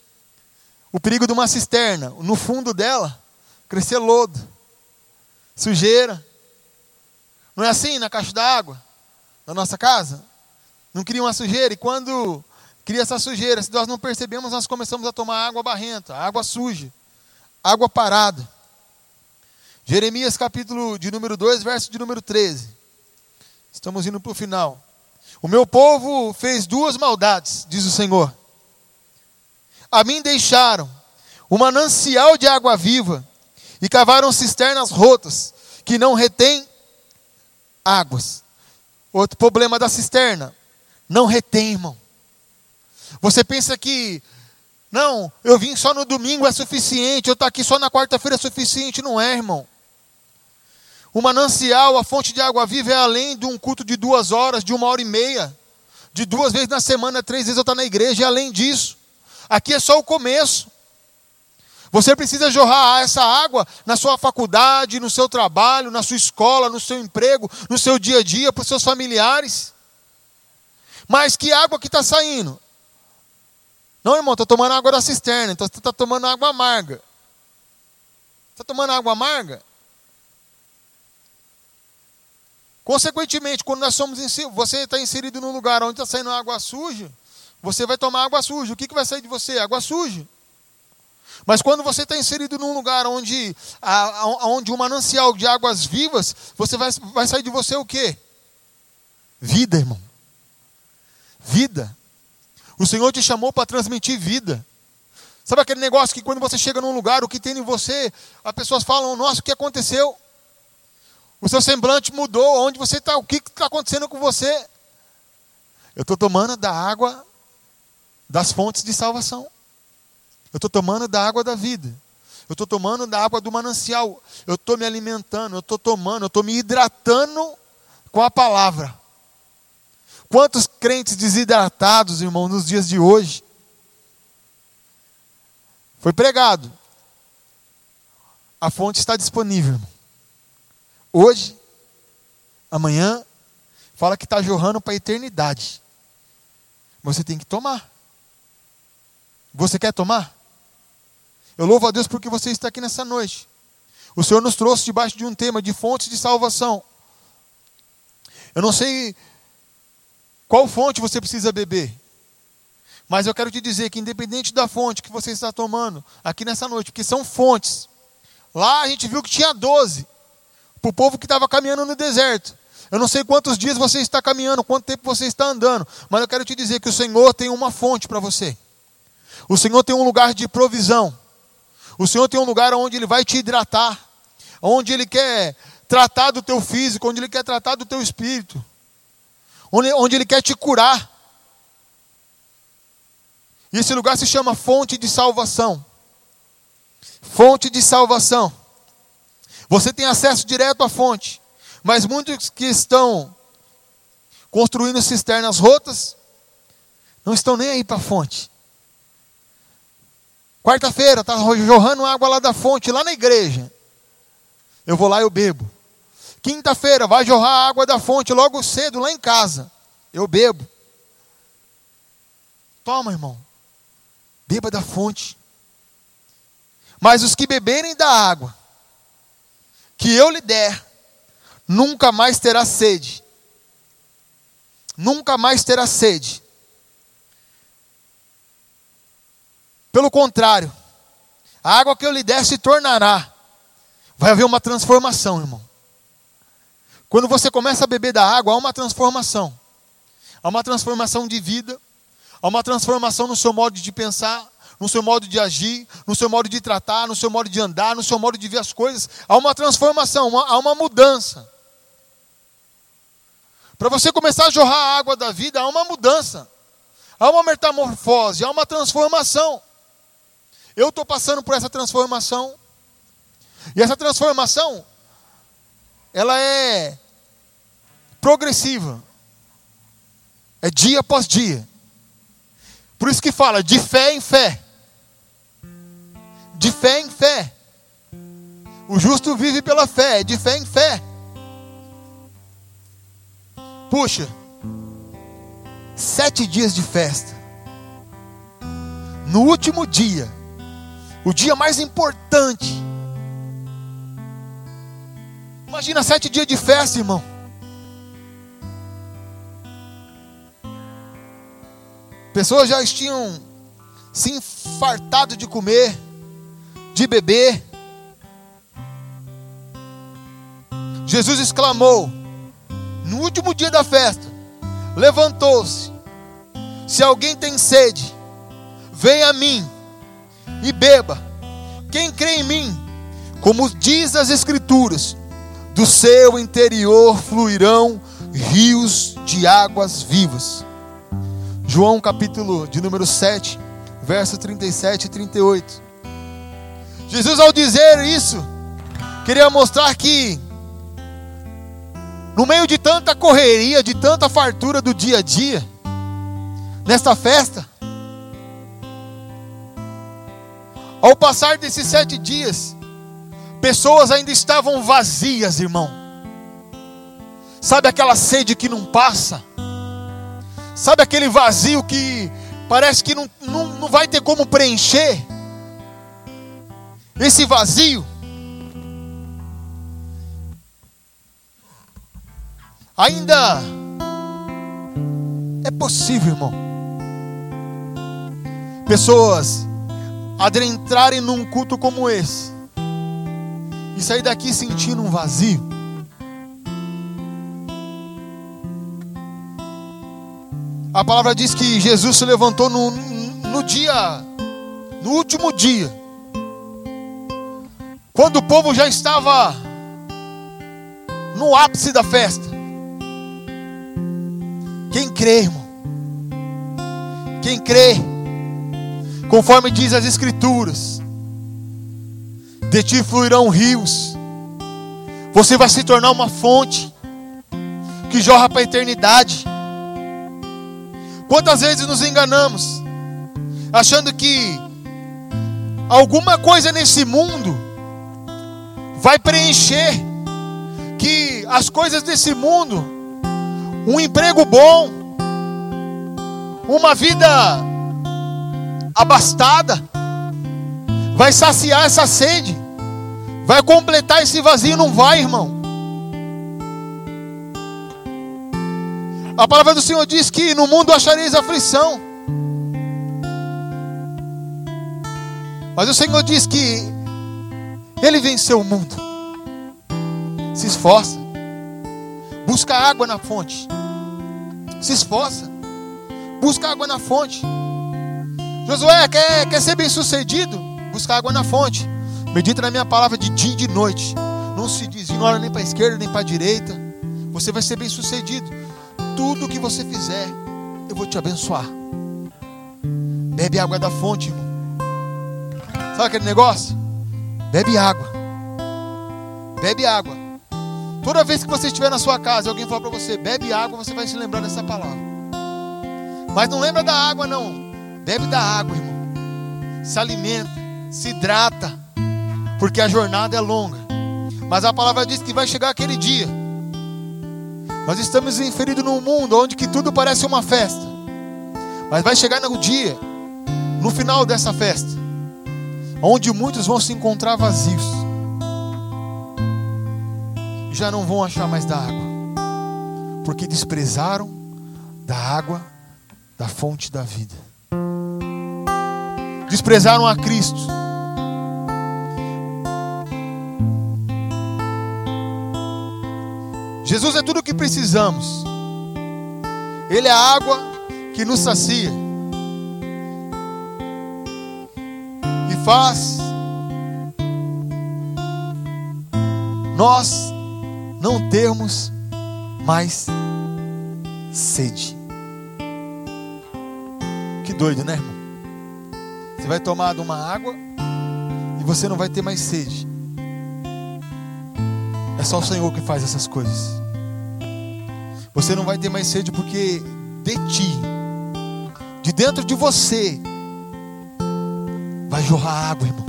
O perigo de uma cisterna, no fundo dela, crescer lodo, sujeira. Não é assim na caixa d'água? na nossa casa? Não cria uma sujeira? E quando cria essa sujeira, se nós não percebemos, nós começamos a tomar água barrenta, água suja, água parada. Jeremias capítulo de número 2, verso de número 13. Estamos indo para o final. O meu povo fez duas maldades, diz o Senhor. A mim deixaram um manancial de água viva e cavaram cisternas rotas que não retêm águas. Outro problema da cisterna, não retém, irmão. Você pensa que, não, eu vim só no domingo é suficiente, eu estou aqui só na quarta-feira é suficiente. Não é, irmão. O manancial, a fonte de água viva é além de um culto de duas horas, de uma hora e meia. De duas vezes na semana, três vezes eu estou na igreja, e além disso. Aqui é só o começo. Você precisa jorrar essa água na sua faculdade, no seu trabalho, na sua escola, no seu emprego, no seu dia a dia, para os seus familiares. Mas que água que está saindo? Não, irmão, estou tomando água da cisterna, então você está tomando água amarga. Está tomando água amarga? Consequentemente, quando nós somos você está inserido num lugar onde está saindo água suja, você vai tomar água suja. O que, que vai sair de você? Água suja. Mas quando você está inserido num lugar onde, onde um manancial de águas vivas, você vai, vai sair de você o quê? Vida, irmão. Vida. O Senhor te chamou para transmitir vida. Sabe aquele negócio que quando você chega num lugar, o que tem em você, as pessoas falam, nossa, o que aconteceu? O seu semblante mudou, onde você está, o que está acontecendo com você? Eu estou tomando da água das fontes de salvação. Eu estou tomando da água da vida. Eu estou tomando da água do manancial. Eu estou me alimentando, eu estou tomando, eu estou me hidratando com a palavra. Quantos crentes desidratados, irmão, nos dias de hoje? Foi pregado. A fonte está disponível. Hoje, amanhã, fala que está jorrando para a eternidade. Você tem que tomar. Você quer tomar? Eu louvo a Deus porque você está aqui nessa noite. O Senhor nos trouxe debaixo de um tema de fontes de salvação. Eu não sei qual fonte você precisa beber. Mas eu quero te dizer que, independente da fonte que você está tomando aqui nessa noite, porque são fontes. Lá a gente viu que tinha 12 para o povo que estava caminhando no deserto. Eu não sei quantos dias você está caminhando, quanto tempo você está andando, mas eu quero te dizer que o Senhor tem uma fonte para você. O Senhor tem um lugar de provisão. O Senhor tem um lugar onde Ele vai te hidratar, onde Ele quer tratar do teu físico, onde Ele quer tratar do teu espírito, onde, onde Ele quer te curar. E esse lugar se chama fonte de salvação. Fonte de salvação. Você tem acesso direto à fonte, mas muitos que estão construindo cisternas rotas não estão nem aí para a fonte. Quarta-feira, está jorrando água lá da fonte, lá na igreja. Eu vou lá e eu bebo. Quinta-feira, vai jorrar água da fonte logo cedo, lá em casa. Eu bebo. Toma, irmão. Beba da fonte. Mas os que beberem da água que eu lhe der, nunca mais terá sede. Nunca mais terá sede. Pelo contrário, A água que eu lhe der se tornará. Vai haver uma transformação, irmão. Quando você começa a beber da água, há uma transformação. Há uma transformação de vida, há uma transformação no seu modo de pensar, no seu modo de agir, no seu modo de tratar, no seu modo de andar, no seu modo de ver as coisas. Há uma transformação, uma, há uma mudança. Para você começar a jorrar a água da vida, há uma mudança, há uma metamorfose, há uma transformação. Eu estou passando por essa transformação, e essa transformação, ela é progressiva, é dia após dia. Por isso que fala de fé em fé de fé em fé. O justo vive pela fé, de fé em fé. Puxa, sete dias de festa. No último dia, o dia mais importante. Imagina sete dias de festa, irmão. Pessoas já tinham se infartado de comer de beber. Jesus exclamou, no último dia da festa, levantou-se: Se alguém tem sede, venha a mim e beba. Quem crê em mim, como diz as Escrituras, do seu interior fluirão rios de águas vivas. João capítulo de número 7, verso 37 e 38. Jesus, ao dizer isso, queria mostrar que, no meio de tanta correria, de tanta fartura do dia a dia, nesta festa, ao passar desses sete dias, pessoas ainda estavam vazias, irmão. Sabe aquela sede que não passa? Sabe aquele vazio que parece que não, não, não vai ter como preencher? Esse vazio, ainda é possível, irmão. Pessoas adentrarem num culto como esse e sair daqui sentindo um vazio. A palavra diz que Jesus se levantou no, no dia, no último dia quando o povo já estava no ápice da festa. Quem crê, irmão? Quem crê, conforme diz as Escrituras, de ti fluirão rios, você vai se tornar uma fonte que jorra para a eternidade. Quantas vezes nos enganamos, achando que alguma coisa nesse mundo vai preencher que as coisas desse mundo, um emprego bom, uma vida abastada, vai saciar essa sede, vai completar esse vazio, não vai, irmão. A palavra do Senhor diz que no mundo achareis aflição. Mas o Senhor diz que ele venceu o mundo. Se esforça. Busca água na fonte. Se esforça. Busca água na fonte. Josué, quer, quer ser bem sucedido? Busca água na fonte. Medita na minha palavra de dia e de noite. Não se desenrola nem para a esquerda nem para a direita. Você vai ser bem sucedido. Tudo que você fizer, eu vou te abençoar. Bebe água da fonte, irmão. Sabe aquele negócio? Bebe água. Bebe água. Toda vez que você estiver na sua casa e alguém falar para você, bebe água, você vai se lembrar dessa palavra. Mas não lembra da água, não. Bebe da água, irmão. Se alimenta, se hidrata, porque a jornada é longa. Mas a palavra diz que vai chegar aquele dia. Nós estamos inseridos num mundo onde que tudo parece uma festa. Mas vai chegar no dia, no final dessa festa, onde muitos vão se encontrar vazios, já não vão achar mais da água, porque desprezaram da água da fonte da vida, desprezaram a Cristo. Jesus é tudo o que precisamos, Ele é a água que nos sacia. Faz nós não termos mais sede. Que doido, né, irmão? Você vai tomar de uma água e você não vai ter mais sede. É só o Senhor que faz essas coisas. Você não vai ter mais sede porque de ti, de dentro de você, vai jorrar água, irmão.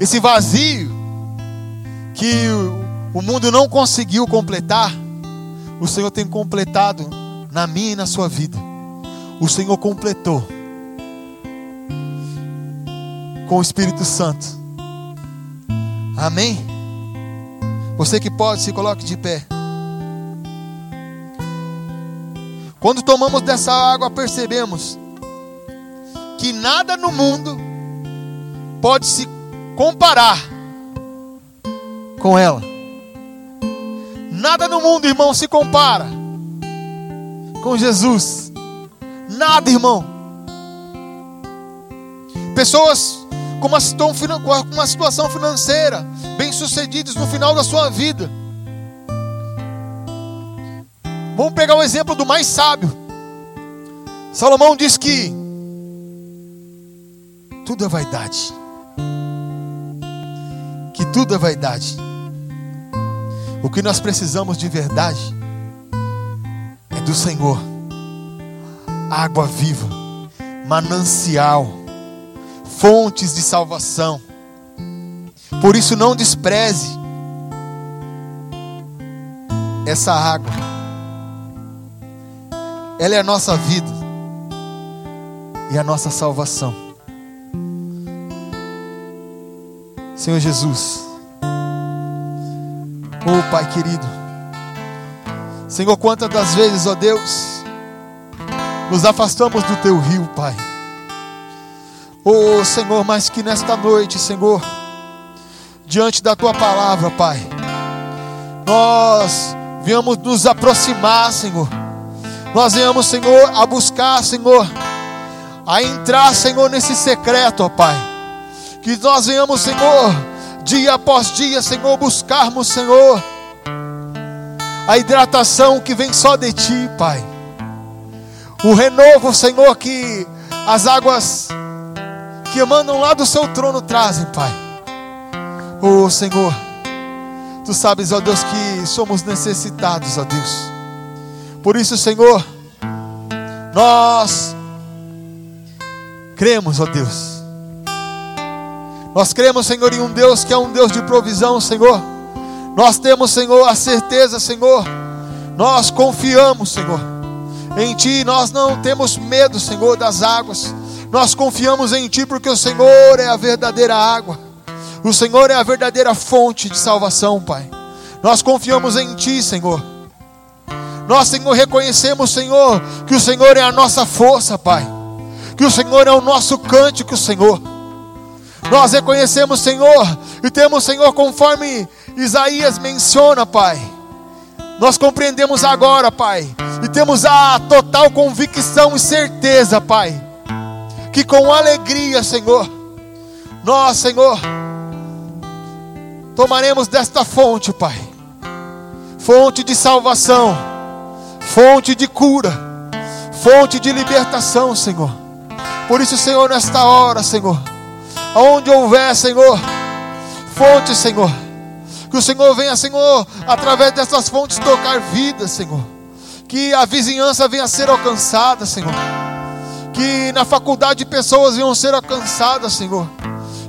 Esse vazio que o mundo não conseguiu completar, o Senhor tem completado na minha e na sua vida. O Senhor completou com o Espírito Santo. Amém? Você que pode, se coloque de pé. Quando tomamos dessa água, percebemos que nada no mundo pode se comparar com ela. Nada no mundo, irmão, se compara com Jesus. Nada, irmão. Pessoas com uma, situação financeira bem-sucedidas no final da sua vida. Vamos pegar o exemplo do mais sábio. Salomão diz que tudo é vaidade. Que tudo é vaidade. O que nós precisamos de verdade é do Senhor. Água viva, manancial, fontes de salvação. Por isso não despreze essa água. Ela é a nossa vida e a nossa salvação. Senhor Jesus, oh Pai querido, Senhor, quantas das vezes, ó Deus, nos afastamos do Teu rio, Pai. Oh Senhor, mas que nesta noite, Senhor, diante da tua palavra, Pai. Nós viemos nos aproximar, Senhor. Nós viemos, Senhor, a buscar, Senhor, a entrar, Senhor, nesse secreto, ó Pai. Que nós venhamos, Senhor, dia após dia, Senhor, buscarmos, Senhor, a hidratação que vem só de Ti, Pai. O renovo, Senhor, que as águas que emanam lá do Seu trono trazem, Pai. Oh Senhor, Tu sabes, ó Deus, que somos necessitados, ó Deus. Por isso, Senhor, nós cremos, ó Deus. Nós cremos, Senhor, em um Deus que é um Deus de provisão, Senhor. Nós temos, Senhor, a certeza, Senhor. Nós confiamos, Senhor. Em Ti nós não temos medo, Senhor, das águas. Nós confiamos em Ti porque o Senhor é a verdadeira água. O Senhor é a verdadeira fonte de salvação, Pai. Nós confiamos em Ti, Senhor. Nós, Senhor, reconhecemos, Senhor, que o Senhor é a nossa força, Pai. Que o Senhor é o nosso cântico, Senhor. Nós reconhecemos, Senhor, e temos, Senhor, conforme Isaías menciona, Pai. Nós compreendemos agora, Pai, e temos a total convicção e certeza, Pai, que com alegria, Senhor, nós, Senhor, tomaremos desta fonte, Pai. Fonte de salvação, fonte de cura, fonte de libertação, Senhor. Por isso, Senhor, nesta hora, Senhor, aonde houver, Senhor, fonte, Senhor, que o Senhor venha, Senhor, através dessas fontes tocar vidas, Senhor. Que a vizinhança venha a ser alcançada, Senhor. Que na faculdade pessoas venham ser alcançadas, Senhor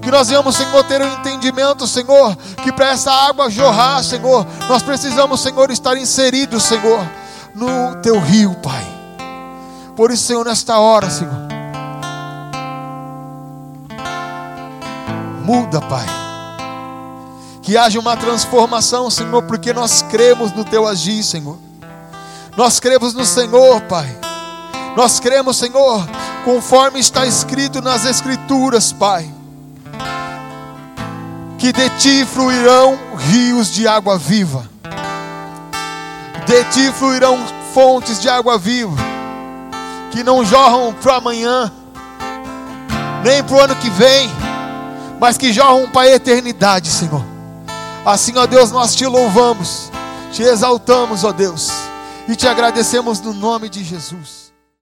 que nós venhamos, Senhor, ter o um entendimento, Senhor, que para essa água jorrar, Senhor, nós precisamos, Senhor, estar inseridos, Senhor, no teu rio, Pai. Por isso, Senhor, nesta hora, Senhor, muda, Pai. Que haja uma transformação, Senhor, porque nós cremos no teu agir, Senhor. Nós cremos no Senhor, Pai. Nós cremos, Senhor, conforme está escrito nas Escrituras, Pai que de ti fluirão rios de água viva. De ti fluirão fontes de água viva, que não jorram para amanhã, nem para o ano que vem, mas que jorram para a eternidade, Senhor. Assim, ó Deus, nós te louvamos, te exaltamos, ó Deus, e te agradecemos no nome de Jesus.